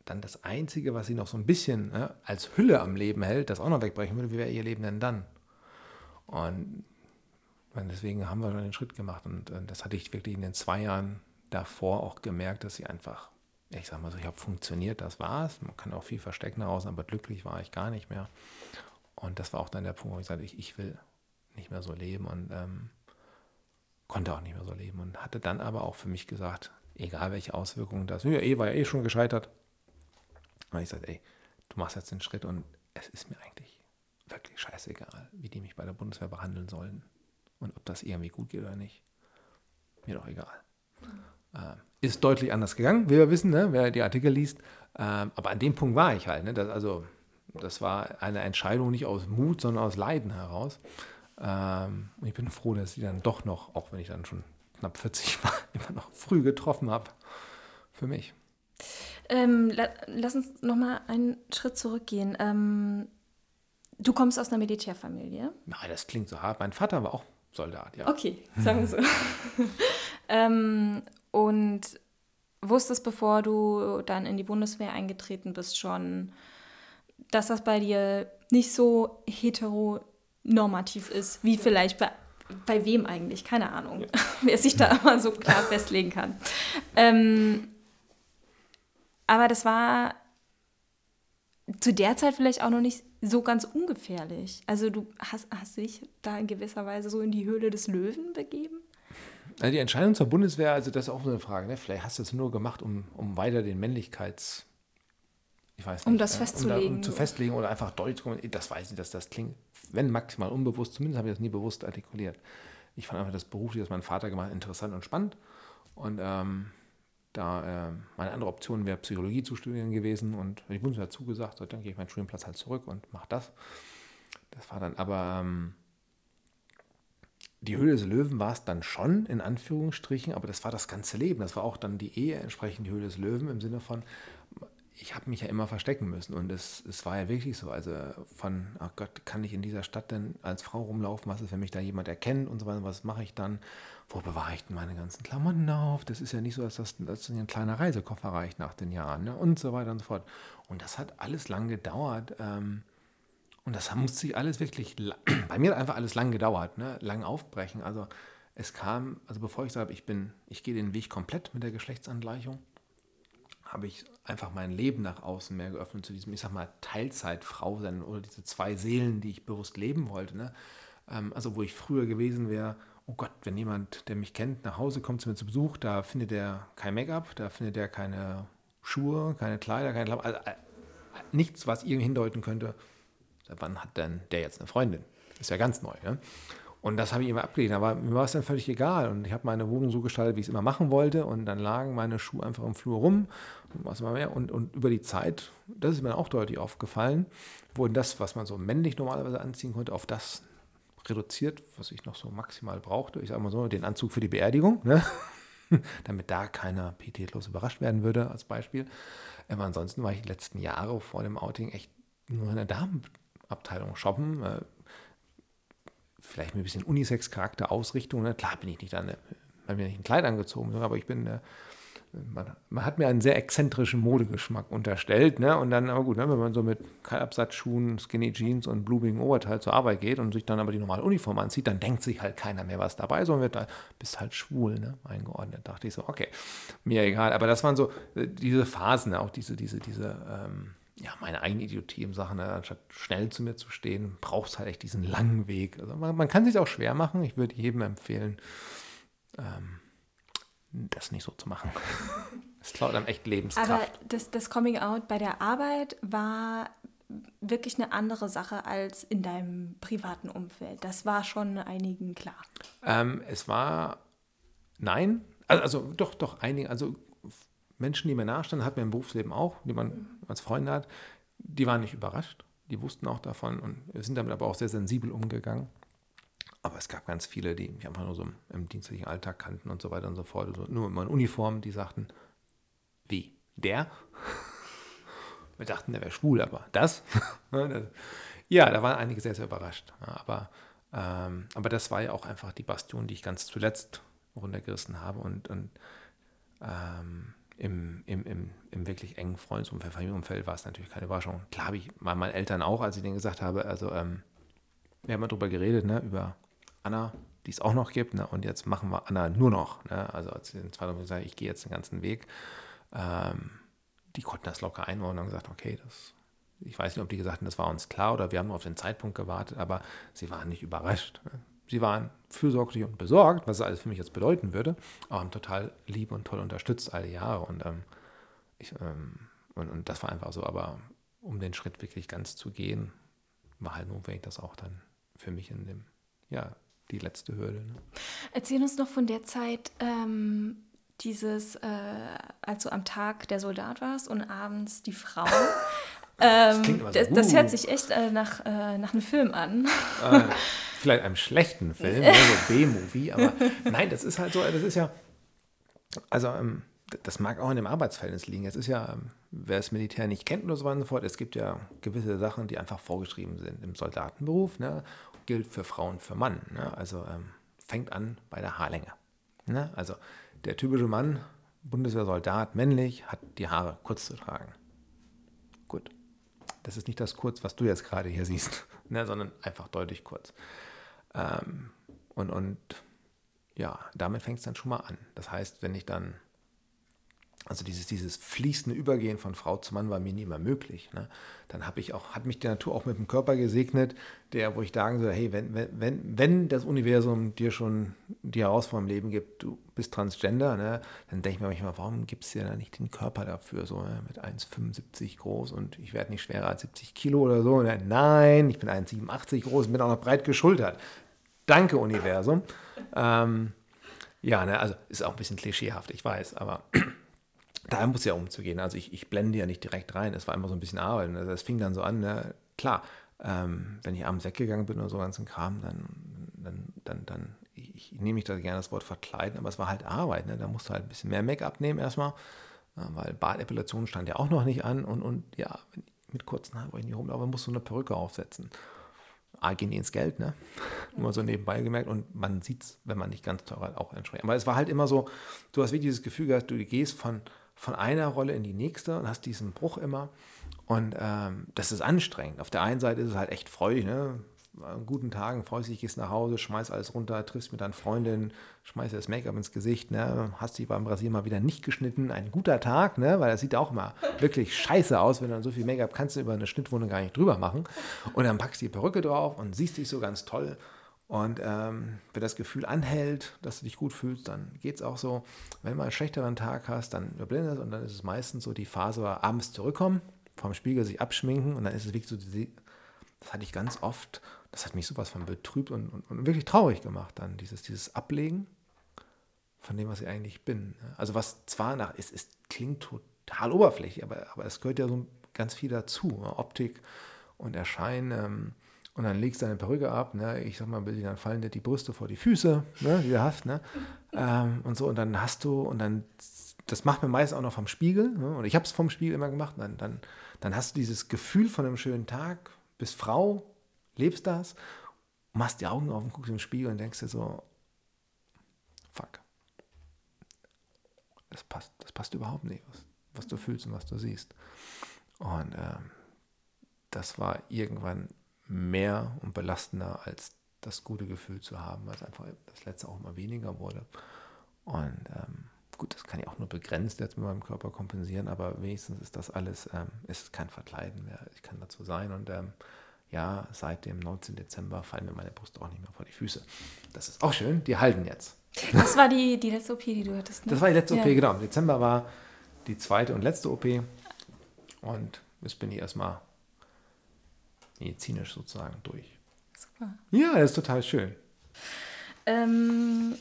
dann das Einzige, was sie noch so ein bisschen ne, als Hülle am Leben hält, das auch noch wegbrechen würde, wie wäre ihr Leben denn dann? Und deswegen haben wir schon den Schritt gemacht. Und, und das hatte ich wirklich in den zwei Jahren davor auch gemerkt, dass sie einfach, ich sag mal so, ich habe funktioniert, das war's. Man kann auch viel verstecken daraus, aber glücklich war ich gar nicht mehr. Und das war auch dann der Punkt, wo ich sagte, ich, ich will nicht mehr so leben und ähm, konnte auch nicht mehr so leben. Und hatte dann aber auch für mich gesagt, egal welche Auswirkungen das, ja, eh war ja eh schon gescheitert. Und ich sagte, ey, du machst jetzt den Schritt und es ist mir eigentlich wirklich scheißegal, wie die mich bei der Bundeswehr behandeln sollen und ob das irgendwie gut geht oder nicht. Mir doch egal. Mhm. Äh, ist deutlich anders gegangen, wie wir wissen, ne? wer die Artikel liest. Ähm, aber an dem Punkt war ich halt. Ne? Das, also, das war eine Entscheidung nicht aus Mut, sondern aus Leiden heraus. Ähm, und ich bin froh, dass ich dann doch noch, auch wenn ich dann schon knapp 40 <laughs> war, immer noch früh getroffen habe. Für mich. Ähm, la lass uns noch mal einen Schritt zurückgehen. Ähm, du kommst aus einer Militärfamilie? Nein, das klingt so hart. Mein Vater war auch Soldat, ja. Okay, sagen wir so. <laughs> ähm, und wusstest, bevor du dann in die Bundeswehr eingetreten bist, schon, dass das bei dir nicht so heteronormativ ist, wie vielleicht bei, bei wem eigentlich? Keine Ahnung, ja. <laughs> wer sich da <laughs> immer so klar festlegen kann. Ähm, aber das war zu der Zeit vielleicht auch noch nicht so ganz ungefährlich. Also du hast, hast dich da in gewisser Weise so in die Höhle des Löwen begeben? Also die Entscheidung zur Bundeswehr, also das ist auch so eine Frage. Ne? Vielleicht hast du es nur gemacht, um, um weiter den Männlichkeits... Ich weiß nicht, um das festzulegen. Um, um zu festlegen oder einfach deutlich zu Das weiß ich, dass das klingt, wenn maximal unbewusst, zumindest habe ich das nie bewusst artikuliert. Ich fand einfach das berufliche, das mein Vater gemacht hat, interessant und spannend. Und ähm, da äh, meine andere Option wäre Psychologie zu studieren gewesen und die Bundeswehr zugesagt, so, dann gehe ich meinen Studienplatz halt zurück und mache das. Das war dann aber ähm, die Höhle des Löwen war es dann schon, in Anführungsstrichen, aber das war das ganze Leben. Das war auch dann die Ehe entsprechend die Höhle des Löwen im Sinne von, ich habe mich ja immer verstecken müssen und es, es war ja wirklich so. Also von, ach Gott, kann ich in dieser Stadt denn als Frau rumlaufen? Was ist, wenn mich da jemand erkennt und so weiter? Was mache ich dann? Wo bewahre ich denn meine ganzen Klamotten auf? Das ist ja nicht so, dass das, dass ein kleiner Reisekoffer reicht nach den Jahren ne? und so weiter und so fort. Und das hat alles lang gedauert. Ähm, und das musste sich alles wirklich, <clears throat> bei mir hat einfach alles lang gedauert, ne? lang aufbrechen. Also es kam, also bevor ich sage, ich bin, ich gehe den Weg komplett mit der Geschlechtsangleichung, habe ich einfach mein Leben nach außen mehr geöffnet zu diesem, ich sag mal, Teilzeitfrau sein oder diese zwei Seelen, die ich bewusst leben wollte. Ne? Ähm, also wo ich früher gewesen wäre, oh Gott, wenn jemand, der mich kennt, nach Hause kommt zu mir zu Besuch, da findet er kein Make-up, da findet er keine Schuhe, keine Kleider, keine Klamotten, also, äh, nichts, was irgendwie hindeuten könnte, wann hat denn der jetzt eine Freundin? Ist ja ganz neu. Ne? Und das habe ich immer abgelehnt. Aber mir war es dann völlig egal. Und ich habe meine Wohnung so gestaltet, wie ich es immer machen wollte. Und dann lagen meine Schuhe einfach im Flur rum. Und was immer mehr. Und, und über die Zeit, das ist mir auch deutlich aufgefallen, wurden das, was man so männlich normalerweise anziehen konnte, auf das reduziert, was ich noch so maximal brauchte. Ich sage mal so, den Anzug für die Beerdigung, ne? <laughs> damit da keiner pietätlos überrascht werden würde, als Beispiel. Aber ansonsten war ich die letzten Jahre vor dem Outing echt nur in der Damenabteilung shoppen. Äh, vielleicht mit ein bisschen Unisex-Charakter, Ausrichtung. Ne? Klar bin ich nicht dann, weil mir nicht ein Kleid angezogen, aber ich bin, äh, man, man, hat mir einen sehr exzentrischen Modegeschmack unterstellt. Ne? Und dann, aber gut, ne, wenn man so mit Kalabsatzschuhen, Skinny Jeans und blubigen Oberteil zur Arbeit geht und sich dann aber die normale Uniform anzieht, dann denkt sich halt keiner mehr was dabei, sondern wird da, bist halt schwul, ne? eingeordnet. Da dachte ich so, okay, mir egal. Aber das waren so äh, diese Phasen, auch diese, diese, diese, ähm, ja, meine eigene Idiotie im Sachen, ne? anstatt schnell zu mir zu stehen, braucht es halt echt diesen langen Weg. Also man, man kann sich auch schwer machen. Ich würde jedem empfehlen, ähm, das nicht so zu machen. <laughs> Es klaut einem echt Lebenskraft. Aber das, das Coming Out bei der Arbeit war wirklich eine andere Sache als in deinem privaten Umfeld. Das war schon einigen klar. Ähm, es war, nein, also, also, doch, doch, einigen, also Menschen, die mir nahestanden, hat mir im Berufsleben auch, die man als Freunde hat, die waren nicht überrascht, die wussten auch davon und sind damit aber auch sehr sensibel umgegangen. Aber es gab ganz viele, die mich einfach nur so im, dienstlichen Alltag kannten und so weiter und so fort. Also nur in Uniform, die sagten, wie? Der? <laughs> Wir dachten, der wäre schwul, aber <laughs> das? ja, da waren einige sehr, sehr überrascht. Aber, ähm, aber das war ja auch einfach die Bastion, die ich ganz zuletzt runtergerissen habe. Und, und ähm, im, im, im, im wirklich engen Freundesumfeld, Familienumfeld war es natürlich keine Überraschung. Klar habe ich mal meinen Eltern auch, als ich denen gesagt habe, also ähm, wir haben mal drüber geredet, ne, über Anna, die es auch noch gibt, ne, und jetzt machen wir Anna nur noch. Ne, also als sie den zweiten gesagt ich gehe jetzt den ganzen Weg, ähm, die konnten das locker einbauen und haben gesagt, okay, das, ich weiß nicht, ob die gesagt haben, das war uns klar oder wir haben nur auf den Zeitpunkt gewartet, aber sie waren nicht überrascht. Sie waren fürsorglich und besorgt, was es alles für mich jetzt bedeuten würde, aber haben total lieb und toll unterstützt alle Jahre. Und, ähm, ich, ähm, und, und das war einfach so. Aber um den Schritt wirklich ganz zu gehen, war halt notwendig, das auch dann für mich in dem, ja, die letzte Hürde. Ne? Erzähl uns noch von der Zeit, ähm, dieses, äh, als du am Tag der Soldat warst und abends die Frau. <laughs> Ähm, das, so, das, das, hört sich echt äh, nach, äh, nach einem Film an. Äh, <laughs> vielleicht einem schlechten Film, ne, so B-Movie, aber <laughs> nein, das ist halt so, das ist ja, also ähm, das mag auch in dem Arbeitsverhältnis liegen. Es ist ja, ähm, wer das Militär nicht kennt oder so weiter und so fort, es gibt ja gewisse Sachen, die einfach vorgeschrieben sind im Soldatenberuf, ne, gilt für Frau und für Mann. Ne, also ähm, fängt an bei der Haarlänge. Ne, also der typische Mann, Bundeswehrsoldat, männlich, hat die Haare kurz zu tragen. Das ist nicht das kurz, was du jetzt gerade hier siehst, <laughs> ne, sondern einfach deutlich kurz. Ähm, und, und ja, damit fängt es dann schon mal an. Das heißt, wenn ich dann, also dieses, dieses fließende Übergehen von Frau zu Mann war mir nie immer möglich. Ne? Dann habe ich auch, hat mich die Natur auch mit dem Körper gesegnet, der, wo ich sagen soll, hey, wenn, wenn, wenn, wenn das Universum dir schon die Herausforderung im Leben gibt, du bist Transgender, ne, dann denke ich mir manchmal, warum gibt es dir da nicht den Körper dafür, so ne, mit 1,75 groß und ich werde nicht schwerer als 70 Kilo oder so. Ne? Nein, ich bin 1,87 groß und bin auch noch breit geschultert. Danke, Universum. Ähm, ja, ne, also ist auch ein bisschen klischeehaft, ich weiß, aber da muss ja umzugehen. Also ich, ich blende ja nicht direkt rein, es war immer so ein bisschen Arbeit. Also es fing dann so an, ne? klar, ähm, wenn ich abends weggegangen bin oder so ganzen Kram, dann, dann, dann, dann ich, ich nehme mich da gerne das Wort verkleiden, aber es war halt Arbeit. Ne? Da musst du halt ein bisschen mehr Make-up nehmen erstmal, weil Bartepilation stand ja auch noch nicht an und, und ja, mit kurzen Haaren, wo ich nicht rumlaufe, musst du eine Perücke aufsetzen. A, gehen die ins Geld, ne? <laughs> Nur so nebenbei gemerkt und man sieht es, wenn man nicht ganz teuer hat, auch entsprechend. Aber es war halt immer so, du hast wie dieses Gefühl gehabt, du gehst von, von einer Rolle in die nächste und hast diesen Bruch immer. Und ähm, das ist anstrengend. Auf der einen Seite ist es halt echt freudig, ne? an guten Tagen freust dich, gehst nach Hause, schmeißt alles runter, triffst mit deinen Freundinnen, schmeißt das Make-up ins Gesicht, ne? hast dich beim Brasieren mal wieder nicht geschnitten. Ein guter Tag, ne? weil das sieht auch mal wirklich scheiße aus, wenn du dann so viel Make-up kannst du über eine Schnittwunde gar nicht drüber machen. Und dann packst du die Perücke drauf und siehst dich so ganz toll. Und ähm, wenn das Gefühl anhält, dass du dich gut fühlst, dann geht es auch so. Wenn du mal einen schlechteren Tag hast, dann überblendet und dann ist es meistens so die Phase, wo abends zurückkommen, vom Spiegel sich abschminken und dann ist es wirklich so, das hatte ich ganz oft, das hat mich sowas von betrübt und, und, und, wirklich traurig gemacht dann, dieses, dieses Ablegen von dem, was ich eigentlich bin. Also was zwar nach, es, es klingt total oberflächlich, aber, aber es gehört ja so ganz viel dazu. Ne? Optik und Erscheinen. Ähm, und dann legst du deine Perücke ab, ne? ich sag mal, dann fallen dir die Brüste vor die Füße, ne? die du hast, ne? Ähm, und so, und dann hast du, und dann, das macht man meist auch noch vom Spiegel, ne? und ich habe es vom Spiegel immer gemacht, dann, dann, dann hast du dieses Gefühl von einem schönen Tag, bist Frau, lebst das, machst die Augen auf und guckst im Spiegel und denkst dir so, fuck, das passt, das passt überhaupt nicht, was, was du fühlst und was du siehst. Und ähm, das war irgendwann mehr und belastender als das gute Gefühl zu haben, weil es einfach das letzte auch immer weniger wurde. Und ähm, gut, das kann ich auch nur begrenzt jetzt mit meinem Körper kompensieren, aber wenigstens ist das alles, ähm, ist kein Verkleiden mehr. Ich kann dazu sein und ähm, ja, seit dem 19. Dezember fallen mir meine Brüste auch nicht mehr vor die Füße. Das ist auch schön, die halten jetzt. Das war die, die letzte OP, die du hattest, ne? Das war die letzte ja. OP, genau. Im Dezember war die zweite und letzte OP und jetzt bin ich erstmal medizinisch sozusagen durch. Super. Ja, das ist total schön. Ähm,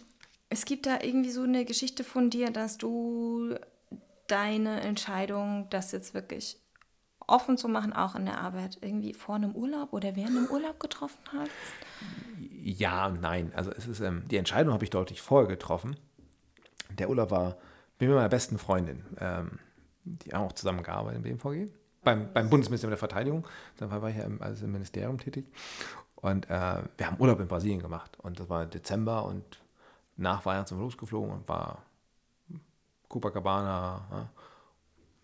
es gibt da irgendwie so eine Geschichte von dir, dass du deine Entscheidung, das jetzt wirklich offen zu machen, auch in der Arbeit, irgendwie vor einem Urlaub oder während dem Urlaub getroffen hast? Ja und nein. Also es ist, ähm, die Entscheidung habe ich deutlich vorher getroffen. Der Urlaub war mit meiner besten Freundin, ähm, die haben auch zusammengearbeitet im BMVG, beim, beim Bundesministerium der Verteidigung. Dann war ich ja im, also im Ministerium tätig. Und äh, wir haben Urlaub in Brasilien gemacht. Und das war Dezember und nach Weihnachten sind wir losgeflogen und war Copacabana, ja,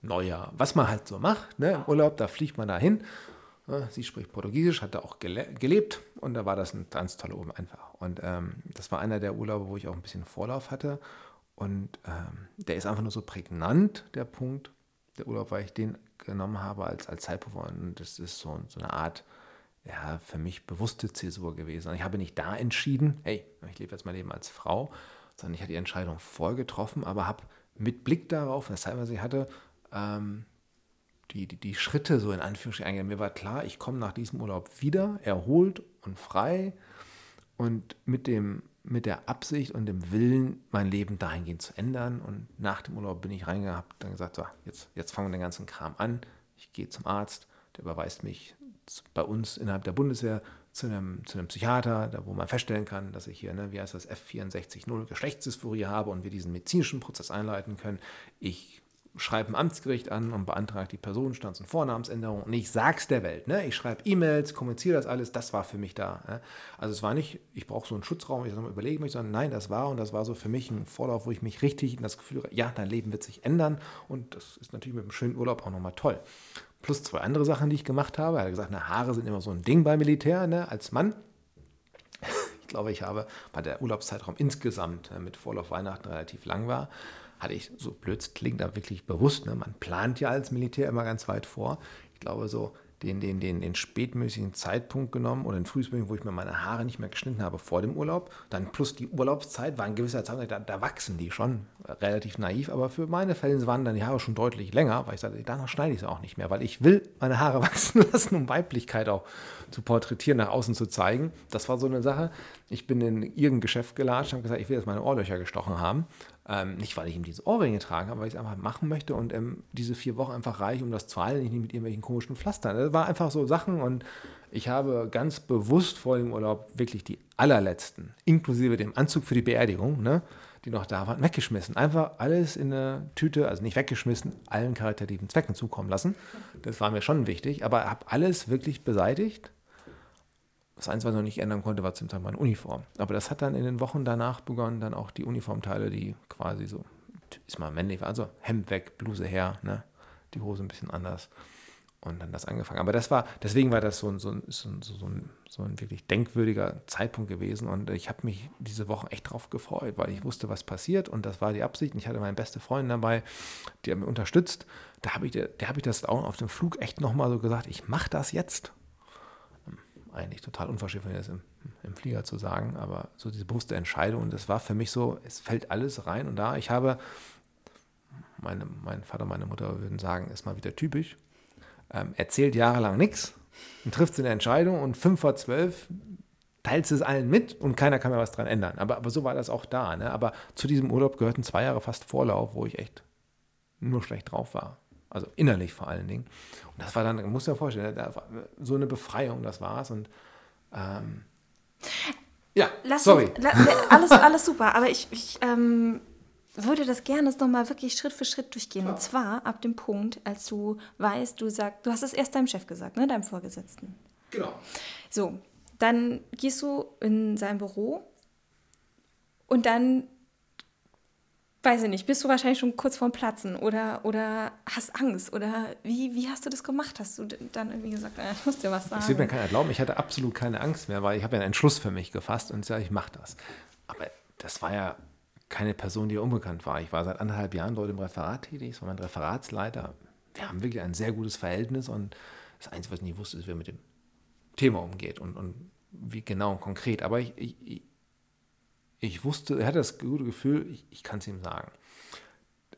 Neujahr, was man halt so macht, ne, im Urlaub, da fliegt man da hin. Sie spricht Portugiesisch, hat da auch gele gelebt und da war das ein ganz toller Urlaub einfach. Und ähm, das war einer der Urlaube, wo ich auch ein bisschen Vorlauf hatte. Und ähm, der ist einfach nur so prägnant, der Punkt, der Urlaub, weil ich den genommen habe als, als Zeitpuffer. Und das ist so, so eine Art, ja, für mich bewusste Zäsur gewesen. Und ich habe nicht da entschieden, hey, ich lebe jetzt mein Leben als Frau, sondern ich hatte die Entscheidung voll getroffen, aber habe mit Blick darauf, das Zeit, was ich hatte, ähm, die, die, die Schritte so in Anführungsstrichen eingegangen. Mir war klar, ich komme nach diesem Urlaub wieder, erholt und frei und mit, dem, mit der Absicht und dem Willen, mein Leben dahingehend zu ändern. Und nach dem Urlaub bin ich reingegangen, habe dann gesagt, so, jetzt, jetzt fangen wir den ganzen Kram an. Ich gehe zum Arzt, der überweist mich bei uns innerhalb der Bundeswehr zu einem, zu einem Psychiater, da wo man feststellen kann, dass ich hier, ne, wie heißt das, F64.0 Geschlechtsdysphorie habe und wir diesen medizinischen Prozess einleiten können. Ich schreibe ein Amtsgericht an und beantrage die Personenstands- und Vornamensänderung. Und ich sag's der Welt. Ne? Ich schreibe E-Mails, kommuniziere das alles. Das war für mich da. Ne? Also es war nicht, ich brauche so einen Schutzraum, ich nochmal überlegen möchte, sondern nein, das war und das war so für mich ein Vorlauf, wo ich mich richtig in das Gefühl, ja, dein Leben wird sich ändern. Und das ist natürlich mit einem schönen Urlaub auch nochmal toll. Plus zwei andere Sachen, die ich gemacht habe. Er hat gesagt, na, Haare sind immer so ein Ding beim Militär, ne? als Mann. Ich glaube, ich habe, weil der Urlaubszeitraum insgesamt äh, mit Vorlauf Weihnachten relativ lang war, hatte ich, so blöd klingt, aber wirklich bewusst. Ne? Man plant ja als Militär immer ganz weit vor. Ich glaube, so den, den, den, den spätmäßigen Zeitpunkt genommen oder den frühestmöglichen, wo ich mir meine Haare nicht mehr geschnitten habe vor dem Urlaub. Dann plus die Urlaubszeit war ein gewisser Zeitraum, da, da wachsen die schon relativ naiv, aber für meine Fälle waren dann die Haare schon deutlich länger, weil ich sagte, danach schneide ich sie auch nicht mehr, weil ich will meine Haare <laughs> wachsen lassen, um Weiblichkeit auch zu porträtieren, nach außen zu zeigen. Das war so eine Sache. Ich bin in irgendein Geschäft gelatscht und habe gesagt, ich will jetzt meine Ohrlöcher gestochen haben. Ähm, nicht, weil ich ihm diese Ohrringe trage, aber weil ich es einfach machen möchte und ähm, diese vier Wochen einfach reich, um das zu heilen, nicht mit irgendwelchen komischen Pflastern. Das war einfach so Sachen und ich habe ganz bewusst vor dem Urlaub wirklich die allerletzten, inklusive dem Anzug für die Beerdigung, ne, die noch da waren, weggeschmissen. Einfach alles in eine Tüte, also nicht weggeschmissen, allen karitativen Zwecken zukommen lassen. Das war mir schon wichtig, aber habe alles wirklich beseitigt das Einzige, was ich noch nicht ändern konnte, war zum Teil meine Uniform. Aber das hat dann in den Wochen danach begonnen, dann auch die Uniformteile, die quasi so, ist mal männlich, also Hemd weg, Bluse her, ne? die Hose ein bisschen anders. Und dann das angefangen. Aber das war, deswegen war das so ein, so ein, so ein, so ein, wirklich denkwürdiger Zeitpunkt gewesen. Und ich habe mich diese Wochen echt drauf gefreut, weil ich wusste, was passiert. Und das war die Absicht. Und ich hatte meine beste Freundin dabei, die hat mich unterstützt. Da habe ich, der, der habe ich das auch auf dem Flug echt nochmal so gesagt, ich mache das jetzt eigentlich total unverschämt, das im, im Flieger zu sagen, aber so diese bewusste Entscheidung, das war für mich so, es fällt alles rein und da. Ich habe, meine, mein Vater, meine Mutter würden sagen, ist mal wieder typisch, ähm, erzählt jahrelang nichts und trifft eine Entscheidung und fünf vor zwölf teilt es allen mit und keiner kann mehr was dran ändern. Aber, aber so war das auch da. Ne? Aber zu diesem Urlaub gehörten zwei Jahre fast Vorlauf, wo ich echt nur schlecht drauf war. Also innerlich vor allen Dingen. Und das war dann, muss dir vorstellen, so eine Befreiung, das war es. Und ähm, ja, Lass sorry. Uns, alles, alles super, aber ich, ich ähm, würde das gerne nochmal wirklich Schritt für Schritt durchgehen. Und zwar ab dem Punkt, als du weißt, du sagst, du hast es erst deinem Chef gesagt, ne, deinem Vorgesetzten. Genau. So, dann gehst du in sein Büro und dann weiß ich nicht, bist du wahrscheinlich schon kurz vorm Platzen oder, oder hast Angst oder wie, wie hast du das gemacht? Hast du dann irgendwie gesagt, äh, ich muss dir was sagen? Ich will mir keiner glauben, ich hatte absolut keine Angst mehr, weil ich habe ja einen Entschluss für mich gefasst und gesagt, ich mache das. Aber das war ja keine Person, die unbekannt war. Ich war seit anderthalb Jahren dort im Referat tätig, ich war mein Referatsleiter. Wir haben wirklich ein sehr gutes Verhältnis und das Einzige, was ich nicht wusste, ist, wie er mit dem Thema umgeht und, und wie genau und konkret. Aber ich, ich, ich wusste, er hatte das gute Gefühl, ich, ich kann es ihm sagen.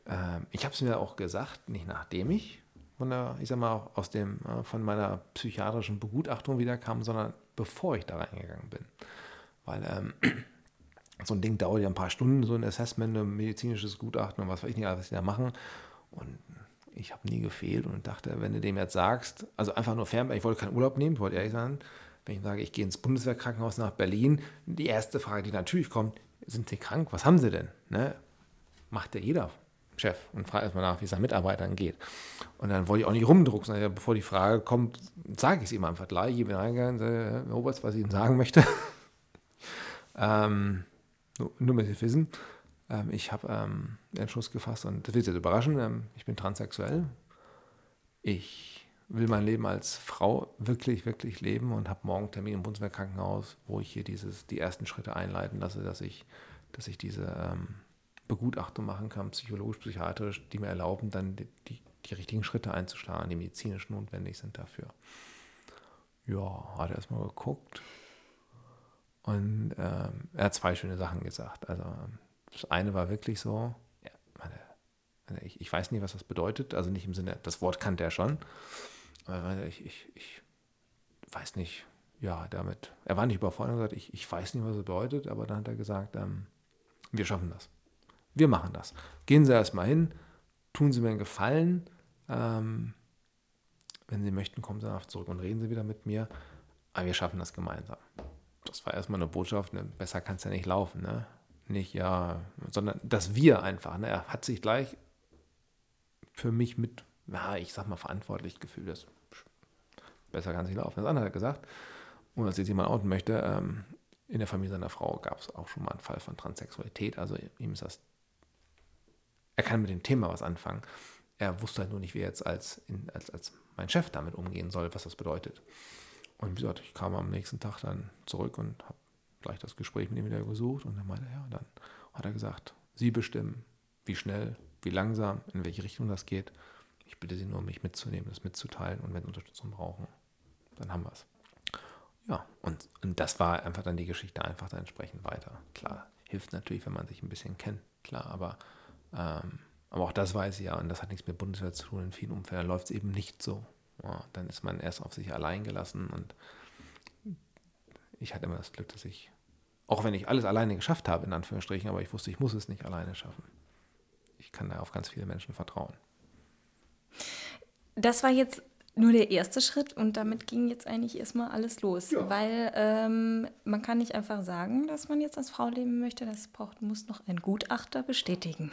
Ähm, ich habe es mir auch gesagt, nicht nachdem ich von der, ich sag mal, aus dem, äh, von meiner psychiatrischen Begutachtung wieder kam, sondern bevor ich da reingegangen bin. Weil ähm, so ein Ding dauert ja ein paar Stunden, so ein Assessment, ein medizinisches Gutachten und was weiß ich nicht, was die da machen. Und ich habe nie gefehlt und dachte, wenn du dem jetzt sagst, also einfach nur fern, ich wollte keinen Urlaub nehmen, wollte ehrlich sein, wenn ich sage, ich gehe ins Bundeswehrkrankenhaus nach Berlin, die erste Frage, die natürlich kommt, sind Sie krank? Was haben Sie denn? Ne? Macht ja jeder Chef und fragt erstmal nach, wie es seinen Mitarbeitern geht. Und dann wollte ich auch nicht rumdrucken, sondern bevor die Frage kommt, sage ich es ihm einfach gleich. Ich bin reingegangen, sage, Herr Oberst, was ich Ihnen sagen möchte. <laughs> ähm, nur, nur, damit Sie wissen, ähm, ich habe ähm, den Entschluss gefasst und das wird Sie jetzt überraschen, ähm, ich bin transsexuell. Ich will mein Leben als Frau wirklich, wirklich leben und habe morgen Termin im Bundeswehrkrankenhaus, wo ich hier dieses, die ersten Schritte einleiten lasse, dass ich, dass ich diese ähm, Begutachtung machen kann, psychologisch, psychiatrisch, die mir erlauben, dann die, die, die richtigen Schritte einzuschlagen, die medizinisch notwendig sind dafür. Ja, hat er erstmal geguckt. Und ähm, er hat zwei schöne Sachen gesagt. Also das eine war wirklich so, ja, meine, ich, ich, weiß nicht, was das bedeutet. Also nicht im Sinne, das Wort kannte er schon. Ich, ich, ich weiß nicht, ja, damit, er war nicht überfordert und gesagt, ich, ich weiß nicht, was das bedeutet, aber dann hat er gesagt, ähm, wir schaffen das. Wir machen das. Gehen Sie erstmal hin, tun Sie mir einen Gefallen. Ähm, wenn Sie möchten, kommen Sie danach zurück und reden Sie wieder mit mir. Aber wir schaffen das gemeinsam. Das war erstmal eine Botschaft, ne? besser kann es ja nicht laufen. Ne? Nicht ja, sondern dass wir einfach, ne? er hat sich gleich für mich mit, ja, ich sag mal, verantwortlich gefühlt. Das besser kann es nicht laufen. Das andere hat gesagt, ohne dass jetzt jemand outen möchte, ähm, in der Familie seiner Frau gab es auch schon mal einen Fall von Transsexualität. Also ihm ist das er kann mit dem Thema was anfangen. Er wusste halt nur nicht, wie er jetzt als, in, als, als mein Chef damit umgehen soll, was das bedeutet. Und wie gesagt, ich kam am nächsten Tag dann zurück und habe gleich das Gespräch mit ihm wieder gesucht. Und dann meinte er, ja, dann hat er gesagt, Sie bestimmen, wie schnell, wie langsam, in welche Richtung das geht. Ich bitte Sie nur, mich mitzunehmen, das mitzuteilen und wenn Sie Unterstützung brauchen, dann haben wir es. Ja, und, und das war einfach dann die Geschichte einfach dann entsprechend weiter. Klar, hilft natürlich, wenn man sich ein bisschen kennt, klar, aber ähm, aber auch das weiß ich ja, und das hat nichts mit Bundeswehr zu tun. In vielen Umfeldern läuft es eben nicht so. Ja, dann ist man erst auf sich allein gelassen und ich hatte immer das Glück, dass ich, auch wenn ich alles alleine geschafft habe, in Anführungsstrichen, aber ich wusste, ich muss es nicht alleine schaffen. Ich kann da auf ganz viele Menschen vertrauen. Das war jetzt nur der erste Schritt und damit ging jetzt eigentlich erstmal alles los. Ja. Weil ähm, man kann nicht einfach sagen, dass man jetzt als Frau leben möchte. Das braucht, muss noch ein Gutachter bestätigen.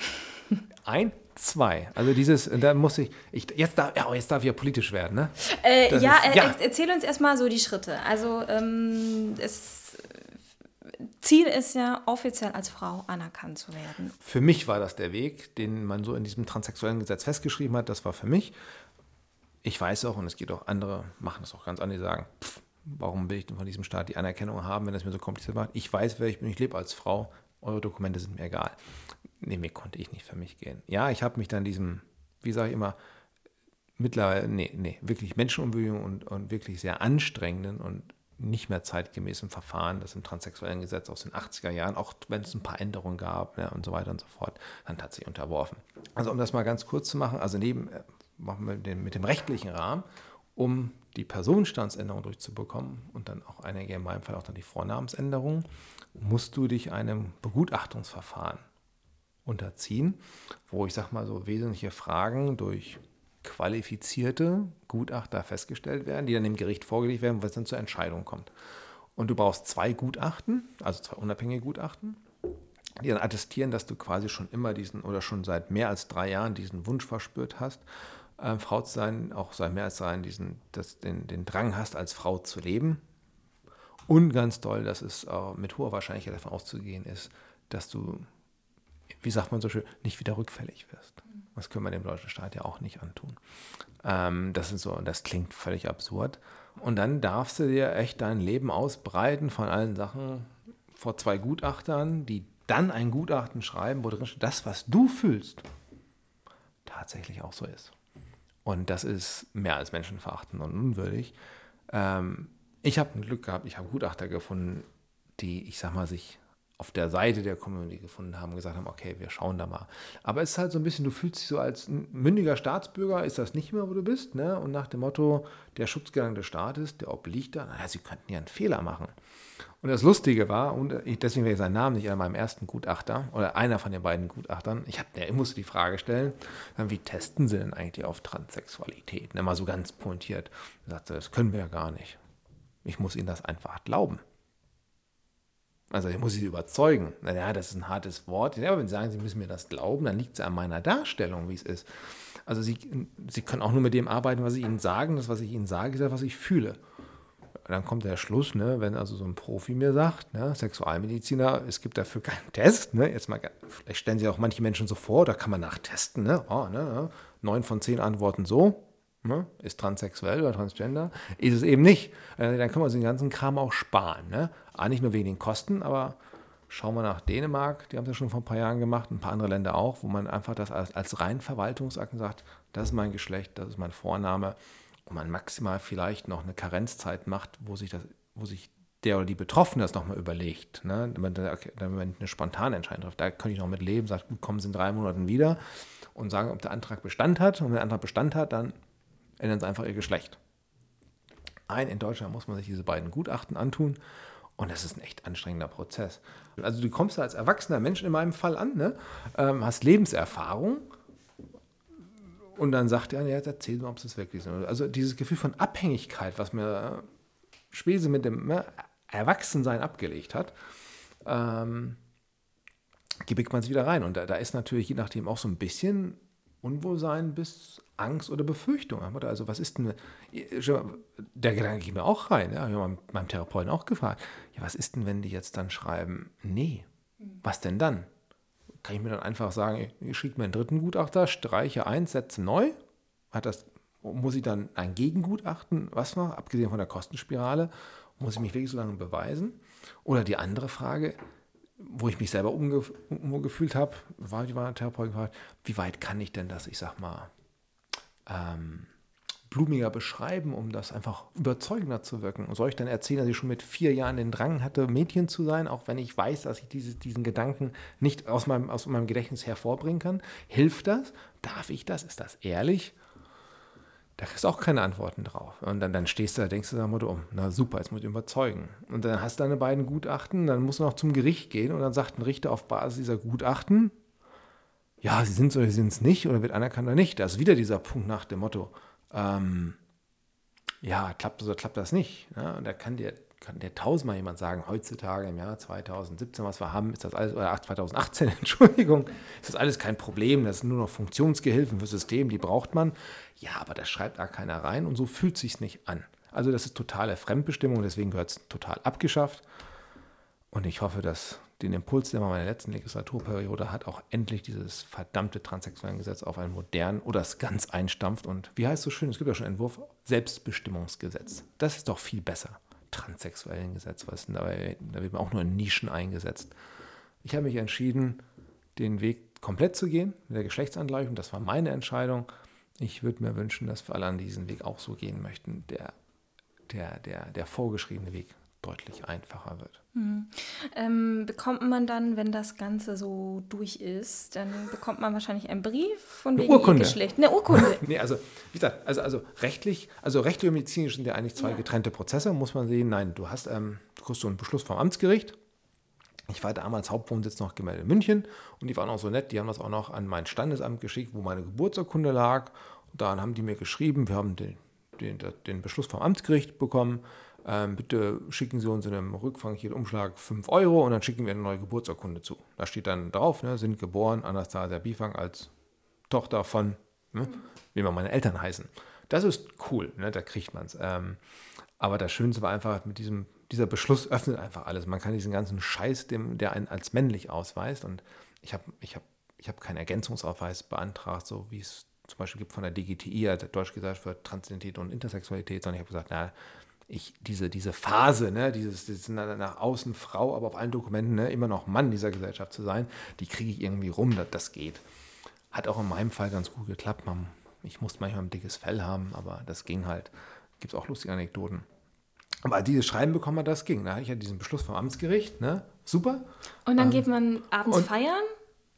<laughs> Ein, zwei. Also dieses, da muss ich, ich jetzt, darf, ja, jetzt darf ich ja politisch werden, ne? Äh, ja, ist, ja. erzähl uns erstmal so die Schritte. Also ähm, es, Ziel ist ja, offiziell als Frau anerkannt zu werden. Für mich war das der Weg, den man so in diesem transsexuellen Gesetz festgeschrieben hat. Das war für mich ich weiß auch, und es geht auch andere, machen das auch ganz anders, die sagen, pff, warum will ich denn von diesem Staat die Anerkennung haben, wenn es mir so kompliziert macht? Ich weiß, wer ich bin, ich lebe als Frau, eure Dokumente sind mir egal. Nee, mir konnte ich nicht für mich gehen. Ja, ich habe mich dann diesem, wie sage ich immer, mittlerweile, nee, nee, wirklich menschenunwürdigen und, und wirklich sehr anstrengenden und nicht mehr zeitgemäßen Verfahren, das im transsexuellen Gesetz aus den 80er Jahren, auch wenn es ein paar Änderungen gab ja, und so weiter und so fort, dann tatsächlich unterworfen. Also um das mal ganz kurz zu machen, also neben machen wir den, mit dem rechtlichen Rahmen, um die Personenstandsänderung durchzubekommen und dann auch einige in meinem Fall auch dann die Vornamensänderung, musst du dich einem Begutachtungsverfahren unterziehen, wo ich sag mal so wesentliche Fragen durch qualifizierte Gutachter festgestellt werden, die dann dem Gericht vorgelegt werden, was dann zur Entscheidung kommt. Und du brauchst zwei Gutachten, also zwei unabhängige Gutachten, die dann attestieren, dass du quasi schon immer diesen oder schon seit mehr als drei Jahren diesen Wunsch verspürt hast äh, Frau zu sein, auch seit mehr als sein, diesen, das, den, den Drang hast, als Frau zu leben. Und ganz toll, dass es äh, mit hoher Wahrscheinlichkeit davon auszugehen ist, dass du, wie sagt man so schön, nicht wieder rückfällig wirst. Das können wir dem deutschen Staat ja auch nicht antun. Ähm, das, ist so, das klingt völlig absurd. Und dann darfst du dir echt dein Leben ausbreiten von allen Sachen vor zwei Gutachtern, die dann ein Gutachten schreiben, wo drin steht, das, was du fühlst, tatsächlich auch so ist. Und das ist mehr als menschenverachtend und unwürdig. Ähm, ich habe ein Glück gehabt, ich habe Gutachter gefunden, die, ich sag mal, sich auf der Seite der Community gefunden haben, gesagt haben, okay, wir schauen da mal. Aber es ist halt so ein bisschen, du fühlst dich so als mündiger Staatsbürger, ist das nicht mehr, wo du bist, ne? Und nach dem Motto, der Schutzgedanke des Staates, der obliegt da, naja, sie könnten ja einen Fehler machen. Und das Lustige war, und deswegen wäre sein Name nicht an meinem ersten Gutachter oder einer von den beiden Gutachtern, ich, hab, ich musste die Frage stellen, wie testen sie denn eigentlich auf Transsexualität? Ne, mal so ganz pointiert. Er sagte, das können wir ja gar nicht. Ich muss ihnen das einfach glauben. Also ich muss sie überzeugen. Naja, das ist ein hartes Wort. Ja, aber wenn sie sagen, sie müssen mir das glauben, dann liegt es an meiner Darstellung, wie es ist. Also sie, sie können auch nur mit dem arbeiten, was ich ihnen sage. Das, was ich ihnen sage, ist das, was ich fühle dann kommt der Schluss, ne, wenn also so ein Profi mir sagt, ne, Sexualmediziner, es gibt dafür keinen Test. Ne, jetzt mal, vielleicht stellen sich auch manche Menschen so vor, da kann man nachtesten. Ne, oh, ne, neun von zehn Antworten so. Ne, ist transsexuell oder transgender? Ist es eben nicht. Äh, dann können wir uns den ganzen Kram auch sparen. Ne? Ah, nicht nur wegen den Kosten, aber schauen wir nach Dänemark, die haben ja schon vor ein paar Jahren gemacht, ein paar andere Länder auch, wo man einfach das als, als rein Verwaltungsakten sagt, das ist mein Geschlecht, das ist mein Vorname und man maximal vielleicht noch eine Karenzzeit macht, wo sich das, wo sich der oder die Betroffene das nochmal überlegt. Ne? Okay, wenn eine spontane Entscheidung trifft, da könnte ich noch mit leben, sagt, gut, kommen Sie in drei Monaten wieder und sagen, ob der Antrag Bestand hat. Und wenn der Antrag Bestand hat, dann ändern Sie einfach Ihr Geschlecht. Ein, in Deutschland muss man sich diese beiden Gutachten antun. Und das ist ein echt anstrengender Prozess. Also du kommst da als erwachsener Mensch in meinem Fall an, ne? ähm, hast Lebenserfahrung und dann sagt er, ja, erzähl mal, ob es wirklich ist. Also dieses Gefühl von Abhängigkeit, was mir Spese mit dem ne, Erwachsensein abgelegt hat, ähm, gebickt man es wieder rein. Und da, da, ist natürlich je nachdem auch so ein bisschen Unwohlsein bis Angst oder Befürchtung. Also was ist denn, der Gedanke geht mir auch rein. Ja, ich habe meinem Therapeuten auch gefragt, ja, was ist denn, wenn die jetzt dann schreiben, nee, was denn dann? kann ich mir dann einfach sagen, ich schicke mir einen dritten Gutachter, streiche eins, setze neu. Hat das, muss ich dann ein Gegengutachten, was noch, abgesehen von der Kostenspirale, muss ich mich wirklich so lange beweisen? Oder die andere Frage, wo ich mich selber umgefühlt habe, war die Therapeut gefragt, wie weit kann ich denn das, ich sag mal, ähm, blumiger beschreiben, um das einfach überzeugender zu wirken? Und soll ich dann erzählen, dass ich schon mit vier Jahren den Drang hatte, Mädchen zu sein, auch wenn ich weiß, dass ich diese, diesen Gedanken nicht aus meinem, aus meinem Gedächtnis hervorbringen kann? Hilft das? Darf ich das? Ist das ehrlich? Da kriegst du auch keine Antworten drauf. Und dann, dann stehst du da, denkst du da Motto, um, na super, jetzt muss ich überzeugen. Und dann hast du deine beiden Gutachten, dann musst du noch zum Gericht gehen und dann sagt ein Richter auf Basis dieser Gutachten, ja, sie sind es oder sie sind es nicht oder wird anerkannt oder nicht. Da ist wieder dieser Punkt nach dem Motto, ähm, ja, klappt das oder klappt das nicht? Ja, und da kann dir, kann dir tausendmal jemand sagen, heutzutage im Jahr 2017, was wir haben, ist das alles, oder 2018, <laughs> Entschuldigung, ist das alles kein Problem, das sind nur noch Funktionsgehilfen für System, die braucht man. Ja, aber das schreibt da keiner rein und so fühlt sich nicht an. Also das ist totale Fremdbestimmung, deswegen gehört es total abgeschafft. Und ich hoffe, dass den Impuls, den man in meiner letzten Legislaturperiode hat, auch endlich dieses verdammte Transsexuellengesetz auf einen modernen oder es ganz einstampft. Und wie heißt es so schön, es gibt ja schon einen Entwurf, Selbstbestimmungsgesetz. Das ist doch viel besser. Transsexuellengesetz, was dabei, da wird man auch nur in Nischen eingesetzt. Ich habe mich entschieden, den Weg komplett zu gehen mit der Geschlechtsangleichung. Das war meine Entscheidung. Ich würde mir wünschen, dass wir alle an diesen Weg auch so gehen möchten. Der, der, der, der vorgeschriebene Weg deutlich einfacher wird. Mhm. Ähm, bekommt man dann, wenn das Ganze so durch ist, dann bekommt man wahrscheinlich einen Brief von Eine Urkunde. Geschlecht. Eine Urkunde. <laughs> nee, also wie gesagt, also, also rechtlich, also rechtlich und medizinisch sind ja eigentlich zwei ja. getrennte Prozesse, muss man sehen. Nein, du hast, ähm, du kriegst so einen Beschluss vom Amtsgericht. Ich war damals Hauptwohnsitz noch gemeldet in München und die waren auch so nett, die haben das auch noch an mein Standesamt geschickt, wo meine Geburtsurkunde lag. Und dann haben die mir geschrieben, wir haben den, den, den Beschluss vom Amtsgericht bekommen ähm, bitte schicken Sie uns in einem Rückfang hier Umschlag 5 Euro und dann schicken wir eine neue Geburtsurkunde zu. Da steht dann drauf, ne, sind geboren Anastasia Bifang als Tochter von, ne, wie man meine Eltern heißen. Das ist cool, ne, da kriegt man es. Ähm, aber das Schönste war einfach, mit diesem, dieser Beschluss öffnet einfach alles. Man kann diesen ganzen Scheiß, dem, der einen als männlich ausweist, und ich habe ich hab, ich hab keinen Ergänzungsausweis beantragt, so wie es zum Beispiel gibt von der DGTI, also der Deutsche Gesellschaft für Transidentität und Intersexualität, sondern ich habe gesagt, na, ich, diese, diese Phase, ne, dieses, dieses nach außen Frau, aber auf allen Dokumenten ne, immer noch Mann dieser Gesellschaft zu sein, die kriege ich irgendwie rum, dass das geht. Hat auch in meinem Fall ganz gut geklappt. Man, ich musste manchmal ein dickes Fell haben, aber das ging halt. Gibt es auch lustige Anekdoten. Aber dieses Schreiben bekommen wir, das ging. Da hatte ich ja diesen Beschluss vom Amtsgericht, ne? super. Und dann ähm, geht man abends feiern?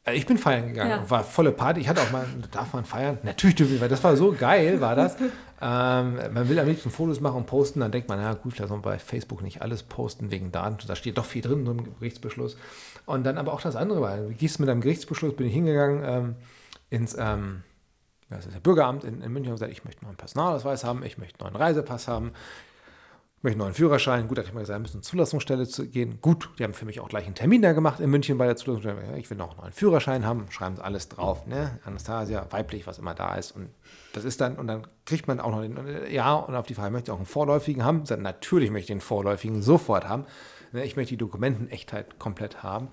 Äh, ich bin feiern gegangen, ja. war volle Party. Ich hatte auch mal, darf man feiern? Natürlich dürfen weil das war so geil, war das. Ähm, man will am liebsten Fotos machen und posten, dann denkt man, ja gut, lass uns bei Facebook nicht alles posten wegen Daten. Da steht doch viel drin, so ein Gerichtsbeschluss. Und dann aber auch das andere war, du gehst mit einem Gerichtsbeschluss, bin ich hingegangen ähm, ins ähm, das Bürgeramt in, in München und gesagt, ich möchte noch einen Personalausweis haben, ich möchte noch einen Reisepass haben, möchte einen Führerschein. Gut, da habe ich mal gesagt, wir müssen zur Zulassungsstelle zu gehen. Gut, die haben für mich auch gleich einen Termin da gemacht in München bei der Zulassungsstelle. Ich will noch einen Führerschein haben, schreiben sie alles drauf. Ne? Anastasia, weiblich, was immer da ist. Und das ist dann, und dann kriegt man auch noch den, ja, und auf die Frage, möchte ich auch einen vorläufigen haben? Dann, natürlich möchte ich den vorläufigen sofort haben. Ne? Ich möchte die Dokumentenechtheit komplett haben.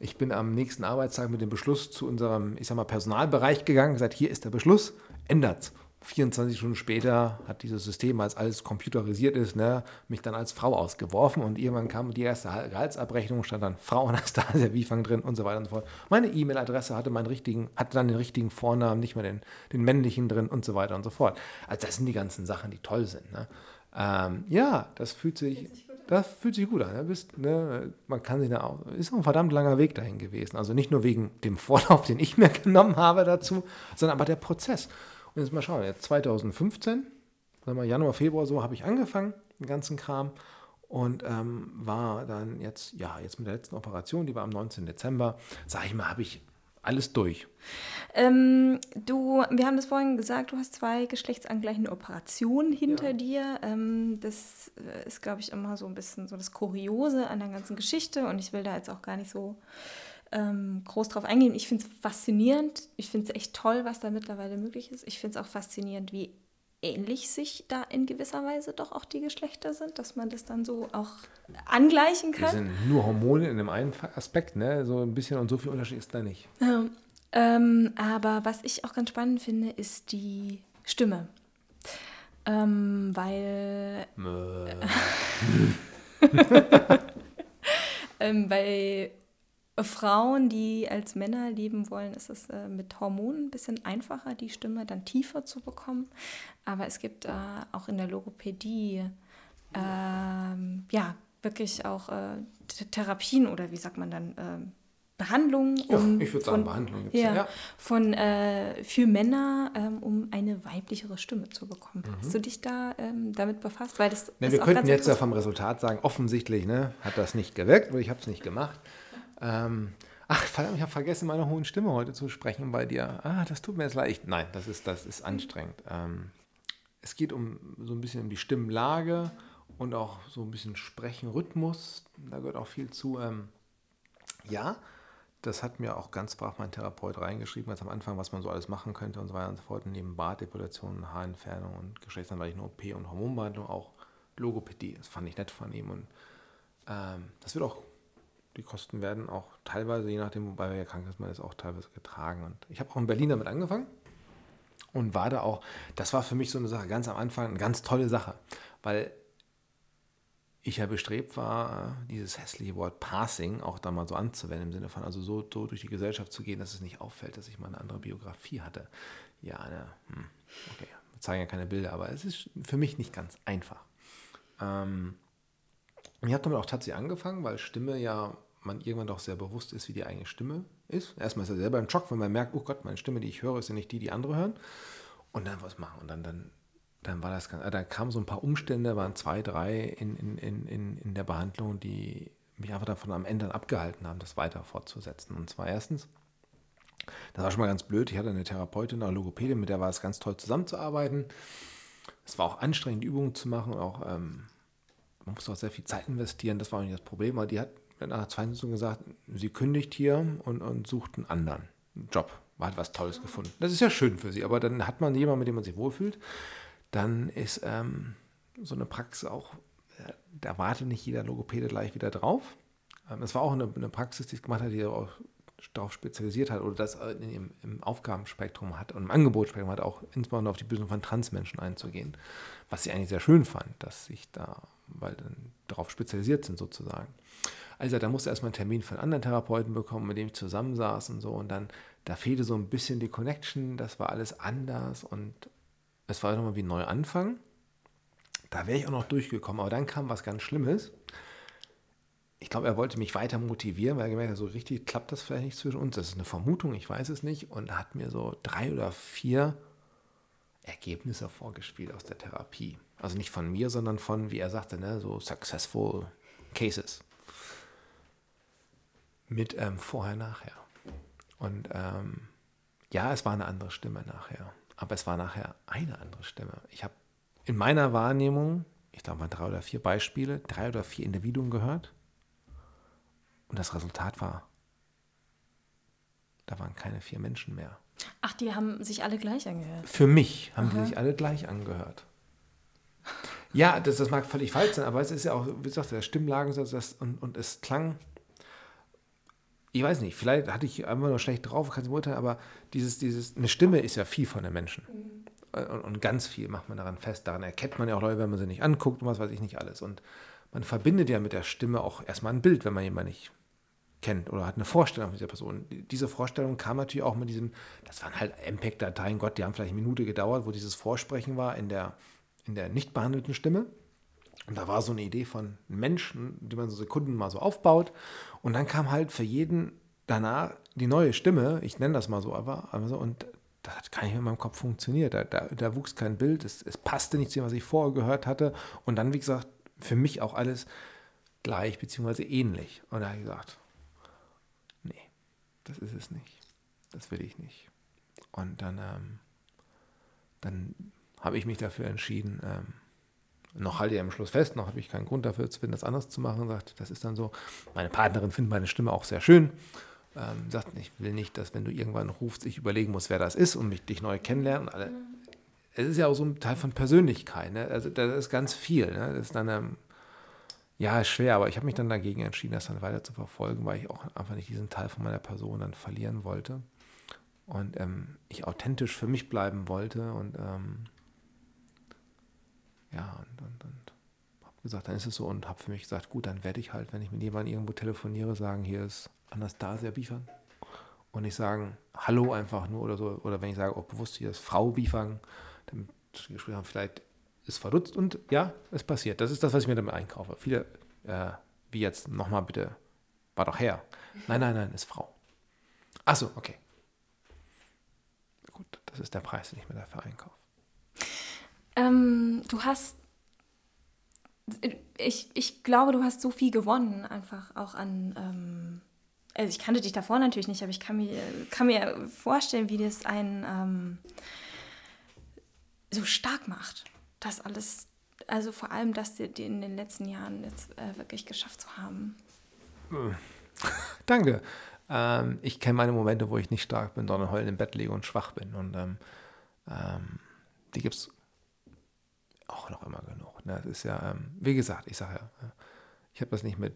Ich bin am nächsten Arbeitstag mit dem Beschluss zu unserem, ich sag mal, Personalbereich gegangen, gesagt, hier ist der Beschluss, ändert's. 24 Stunden später hat dieses System, als alles computerisiert ist, ne, mich dann als Frau ausgeworfen und irgendwann kam die erste Gehaltsabrechnung, stand dann Frau Anastasia Wiefang drin und so weiter und so fort. Meine E-Mail-Adresse hatte meinen richtigen, hatte dann den richtigen Vornamen, nicht mehr den, den männlichen drin und so weiter und so fort. Also das sind die ganzen Sachen, die toll sind. Ne? Ähm, ja, das fühlt sich, das fühlt sich gut an. Ne? Bist, ne, man kann sich da auch, ist ein verdammt langer Weg dahin gewesen. Also nicht nur wegen dem Vorlauf, den ich mir <laughs> genommen habe dazu, sondern aber der Prozess. Jetzt mal schauen, jetzt 2015, sagen wir Januar, Februar so, habe ich angefangen, den ganzen Kram. Und ähm, war dann jetzt, ja, jetzt mit der letzten Operation, die war am 19. Dezember, sage ich mal, habe ich alles durch. Ähm, du, wir haben das vorhin gesagt, du hast zwei geschlechtsangleichende Operationen hinter ja. dir. Ähm, das äh, ist, glaube ich, immer so ein bisschen so das Kuriose an der ganzen Geschichte und ich will da jetzt auch gar nicht so ähm, groß drauf eingehen. Ich finde es faszinierend. Ich finde es echt toll, was da mittlerweile möglich ist. Ich finde es auch faszinierend, wie ähnlich sich da in gewisser Weise doch auch die Geschlechter sind, dass man das dann so auch angleichen kann. Das sind nur Hormone in dem einen Aspekt, ne? So ein bisschen und so viel Unterschied ist da nicht. Ja, ähm, aber was ich auch ganz spannend finde, ist die Stimme. Ähm, weil. <laughs> ähm, weil Frauen, die als Männer leben wollen, ist es äh, mit Hormonen ein bisschen einfacher, die Stimme dann tiefer zu bekommen. Aber es gibt äh, auch in der Logopädie ähm, ja wirklich auch äh, Therapien oder wie sagt man dann ähm, Behandlungen. Um ja, ich würde sagen Behandlungen. Ja, ja. Von äh, für Männer, ähm, um eine weiblichere Stimme zu bekommen. Mhm. Hast du dich da ähm, damit befasst? Weil das ne, wir könnten jetzt ja vom Resultat sagen, offensichtlich ne, hat das nicht gewirkt, weil ich habe es nicht gemacht. Ähm, ach, verdammt, ich habe vergessen, meine hohen Stimme heute zu sprechen bei dir. Ah, das tut mir jetzt leid. Nein, das ist, das ist anstrengend. Ähm, es geht um so ein bisschen um die Stimmlage und auch so ein bisschen Sprechenrhythmus. Da gehört auch viel zu. Ähm, ja, das hat mir auch ganz brav mein Therapeut reingeschrieben, ganz am Anfang, was man so alles machen könnte und so weiter und so fort. Neben Bartdepilation, Haarentfernung und Geschlechtsangleichung, OP und Hormonbehandlung auch Logopädie. Das fand ich nett von ihm und ähm, das wird auch die Kosten werden auch teilweise, je nachdem, wobei wir krank ist, man ist auch teilweise getragen. Und ich habe auch in Berlin damit angefangen und war da auch, das war für mich so eine Sache, ganz am Anfang eine ganz tolle Sache, weil ich ja bestrebt war, dieses hässliche Wort Passing auch da mal so anzuwenden, im Sinne von also so, so durch die Gesellschaft zu gehen, dass es nicht auffällt, dass ich mal eine andere Biografie hatte. Ja, eine, hm, okay, wir zeigen ja keine Bilder, aber es ist für mich nicht ganz einfach. Ähm, ich habe damit auch tatsächlich angefangen, weil Stimme ja man irgendwann doch sehr bewusst ist, wie die eigene Stimme ist. Erstmal ist er selber im Schock, wenn man merkt, oh Gott, meine Stimme, die ich höre, ist ja nicht die, die andere hören. Und dann was machen. Und dann, dann, dann war das ganz, äh, da kamen so ein paar Umstände, waren zwei, drei in, in, in, in der Behandlung, die mich einfach davon am Ende abgehalten haben, das weiter fortzusetzen. Und zwar erstens, das war schon mal ganz blöd, ich hatte eine Therapeutin, eine Logopädin, mit der war es ganz toll zusammenzuarbeiten. Es war auch anstrengend, Übungen zu machen, auch ähm, man musste auch sehr viel Zeit investieren, das war auch nicht das Problem, aber die hat nach zwei Minuten gesagt, sie kündigt hier und, und sucht einen anderen Job. Hat was Tolles gefunden. Das ist ja schön für sie, aber dann hat man jemanden, mit dem man sich wohlfühlt. Dann ist ähm, so eine Praxis auch, äh, da wartet nicht jeder Logopäde gleich wieder drauf. Ähm, das war auch eine, eine Praxis, die es gemacht hat, die auch darauf spezialisiert hat oder das im, im Aufgabenspektrum hat und im Angebotsspektrum hat, auch insbesondere auf die Bildung von Transmenschen einzugehen. Was sie eigentlich sehr schön fand, dass sich da, weil dann darauf spezialisiert sind sozusagen. Also da musste erstmal einen Termin von anderen Therapeuten bekommen, mit dem ich zusammensaß und so. Und dann, da fehlte so ein bisschen die Connection, das war alles anders und es war nochmal wie ein Neuanfang. Da wäre ich auch noch durchgekommen, aber dann kam was ganz Schlimmes. ich glaube, er wollte mich weiter motivieren, weil er gemerkt hat, so richtig klappt das vielleicht nicht zwischen uns. Das ist eine Vermutung, ich weiß es nicht. Und hat mir so drei oder vier Ergebnisse vorgespielt aus der Therapie. Also nicht von mir, sondern von, wie er sagte, ne, so successful cases. Mit ähm, vorher, nachher. Und ähm, ja, es war eine andere Stimme nachher. Aber es war nachher eine andere Stimme. Ich habe in meiner Wahrnehmung, ich glaube mal drei oder vier Beispiele, drei oder vier Individuen gehört. Und das Resultat war, da waren keine vier Menschen mehr. Ach, die haben sich alle gleich angehört. Für mich haben Aha. die sich alle gleich angehört. Ja, das, das mag völlig falsch sein, aber es ist ja auch, wie gesagt, der Stimmlagensatz das, und, und es klang, ich weiß nicht, vielleicht hatte ich einfach nur schlecht drauf, kann ich beurteilen, aber dieses, dieses, eine Stimme ist ja viel von den Menschen. Mhm. Und, und, ganz viel macht man daran fest. Daran erkennt man ja auch Leute, wenn man sie nicht anguckt und was weiß ich nicht alles. Und man verbindet ja mit der Stimme auch erstmal ein Bild, wenn man jemanden nicht kennt oder hat eine Vorstellung von dieser Person. Diese Vorstellung kam natürlich auch mit diesem, das waren halt MPEG-Dateien, Gott, die haben vielleicht eine Minute gedauert, wo dieses Vorsprechen war in der in der nicht behandelten Stimme. Und da war so eine Idee von Menschen, die man so Sekunden mal so aufbaut. Und dann kam halt für jeden danach die neue Stimme, ich nenne das mal so, aber, aber und das hat gar nicht mehr in meinem Kopf funktioniert. Da, da, da wuchs kein Bild, es, es passte nicht zu dem, was ich vorher gehört hatte. Und dann, wie gesagt, für mich auch alles gleich bzw. ähnlich. Und da habe ich gesagt, nee, das ist es nicht. Das will ich nicht. Und dann, ähm, dann habe ich mich dafür entschieden, ähm, noch halte ich am Schluss fest, noch habe ich keinen Grund dafür zu finden, das anders zu machen. Sagt, das ist dann so. Meine Partnerin findet meine Stimme auch sehr schön. Ähm, sagt, ich will nicht, dass wenn du irgendwann rufst, ich überlegen muss, wer das ist und mich dich neu kennenlernen. Alle. Es ist ja auch so ein Teil von Persönlichkeit. Ne? Also das ist ganz viel. Ne? Das ist dann ähm, ja schwer, aber ich habe mich dann dagegen entschieden, das dann weiter zu verfolgen, weil ich auch einfach nicht diesen Teil von meiner Person dann verlieren wollte und ähm, ich authentisch für mich bleiben wollte und ähm, ja, und, und, und habe gesagt, dann ist es so und habe für mich gesagt, gut, dann werde ich halt, wenn ich mit jemandem irgendwo telefoniere, sagen, hier ist Anastasia Biefern. Und nicht sagen, hallo einfach nur oder so. Oder wenn ich sage, auch bewusst, hier ist Frau Biefern, dann Gespräch haben, vielleicht ist verdutzt und ja, es passiert. Das ist das, was ich mir damit einkaufe. Viele, äh, wie jetzt, nochmal bitte, war doch her. Nein, nein, nein, ist Frau. Achso, okay. Gut, das ist der Preis, den ich mir dafür einkaufe. Ähm, du hast, ich, ich glaube, du hast so viel gewonnen, einfach auch an, ähm, also ich kannte dich davor natürlich nicht, aber ich kann mir, kann mir vorstellen, wie das einen ähm, so stark macht, das alles, also vor allem das die in den letzten Jahren jetzt äh, wirklich geschafft zu haben. <laughs> Danke. Ähm, ich kenne meine Momente, wo ich nicht stark bin, sondern heulend im Bett liege und schwach bin. Und ähm, ähm die gibt es auch noch immer genug. Ne? Das ist ja, ähm, wie gesagt, ich sage ja, ich habe das nicht mit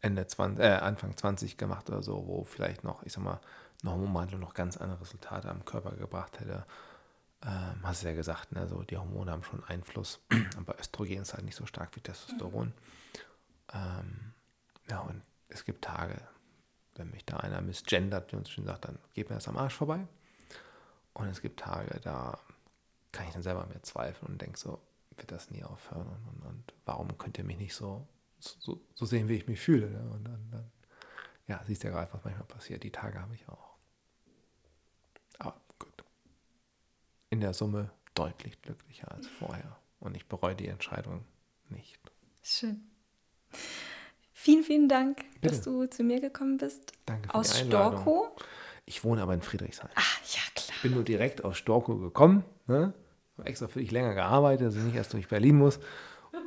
Ende 20, äh, Anfang 20 gemacht oder so, wo vielleicht noch, ich sag mal, eine Hormonbehandlung noch ganz andere Resultate am Körper gebracht hätte. Ähm, hast du ja gesagt, ne? so, die Hormone haben schon Einfluss, <clears throat> aber Östrogen ist halt nicht so stark wie Testosteron. Ähm, ja, und es gibt Tage, wenn mich da einer misgendert, wie uns schon sagt, dann geht mir das am Arsch vorbei. Und es gibt Tage, da kann ich dann selber mehr zweifeln und denke so, wird das nie aufhören und, und, und warum könnt ihr mich nicht so, so, so sehen, wie ich mich fühle? Ne? Und dann, dann, ja, siehst du ja gerade, was manchmal passiert. Die Tage habe ich auch. Aber gut. In der Summe deutlich glücklicher als vorher. Und ich bereue die Entscheidung nicht. Schön. Vielen, vielen Dank, Bitte. dass du zu mir gekommen bist. Danke für aus die Einladung. Storkow. Ich wohne aber in Friedrichshain. Ah, ja. Ich bin nur direkt aus Storkow gekommen. Ne? Habe extra für dich länger gearbeitet, dass ich nicht erst durch Berlin muss.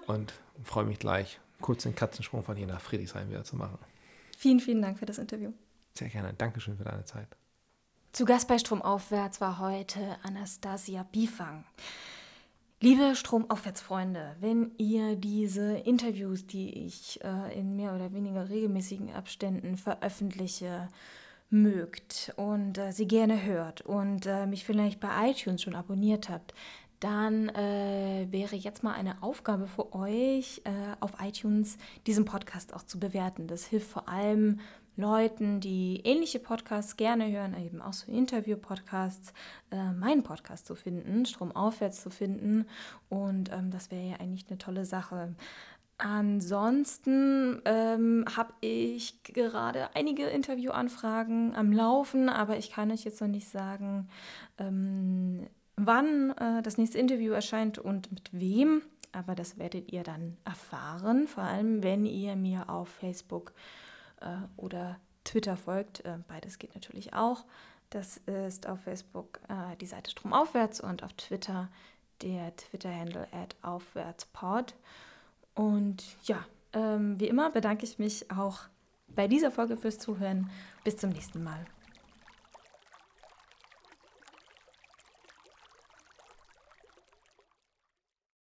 Und freue mich gleich, kurz den Katzensprung von hier nach Friedrichshain wieder zu machen. Vielen, vielen Dank für das Interview. Sehr gerne. Dankeschön für deine Zeit. Zu Gast bei Stromaufwärts war heute Anastasia Bifang. Liebe Stromaufwärtsfreunde, wenn ihr diese Interviews, die ich äh, in mehr oder weniger regelmäßigen Abständen veröffentliche, mögt und äh, sie gerne hört und äh, mich vielleicht bei iTunes schon abonniert habt, dann äh, wäre jetzt mal eine Aufgabe für euch, äh, auf iTunes diesen Podcast auch zu bewerten. Das hilft vor allem Leuten, die ähnliche Podcasts gerne hören, eben auch so Interview-Podcasts, äh, meinen Podcast zu finden, Stromaufwärts zu finden. Und ähm, das wäre ja eigentlich eine tolle Sache. Ansonsten ähm, habe ich gerade einige Interviewanfragen am Laufen, aber ich kann euch jetzt noch nicht sagen, ähm, wann äh, das nächste Interview erscheint und mit wem. Aber das werdet ihr dann erfahren, vor allem wenn ihr mir auf Facebook äh, oder Twitter folgt. Äh, beides geht natürlich auch. Das ist auf Facebook äh, die Seite Stromaufwärts und auf Twitter der Twitter-Handle at aufwärtspod. Und ja, ähm, wie immer bedanke ich mich auch bei dieser Folge fürs Zuhören. Bis zum nächsten Mal.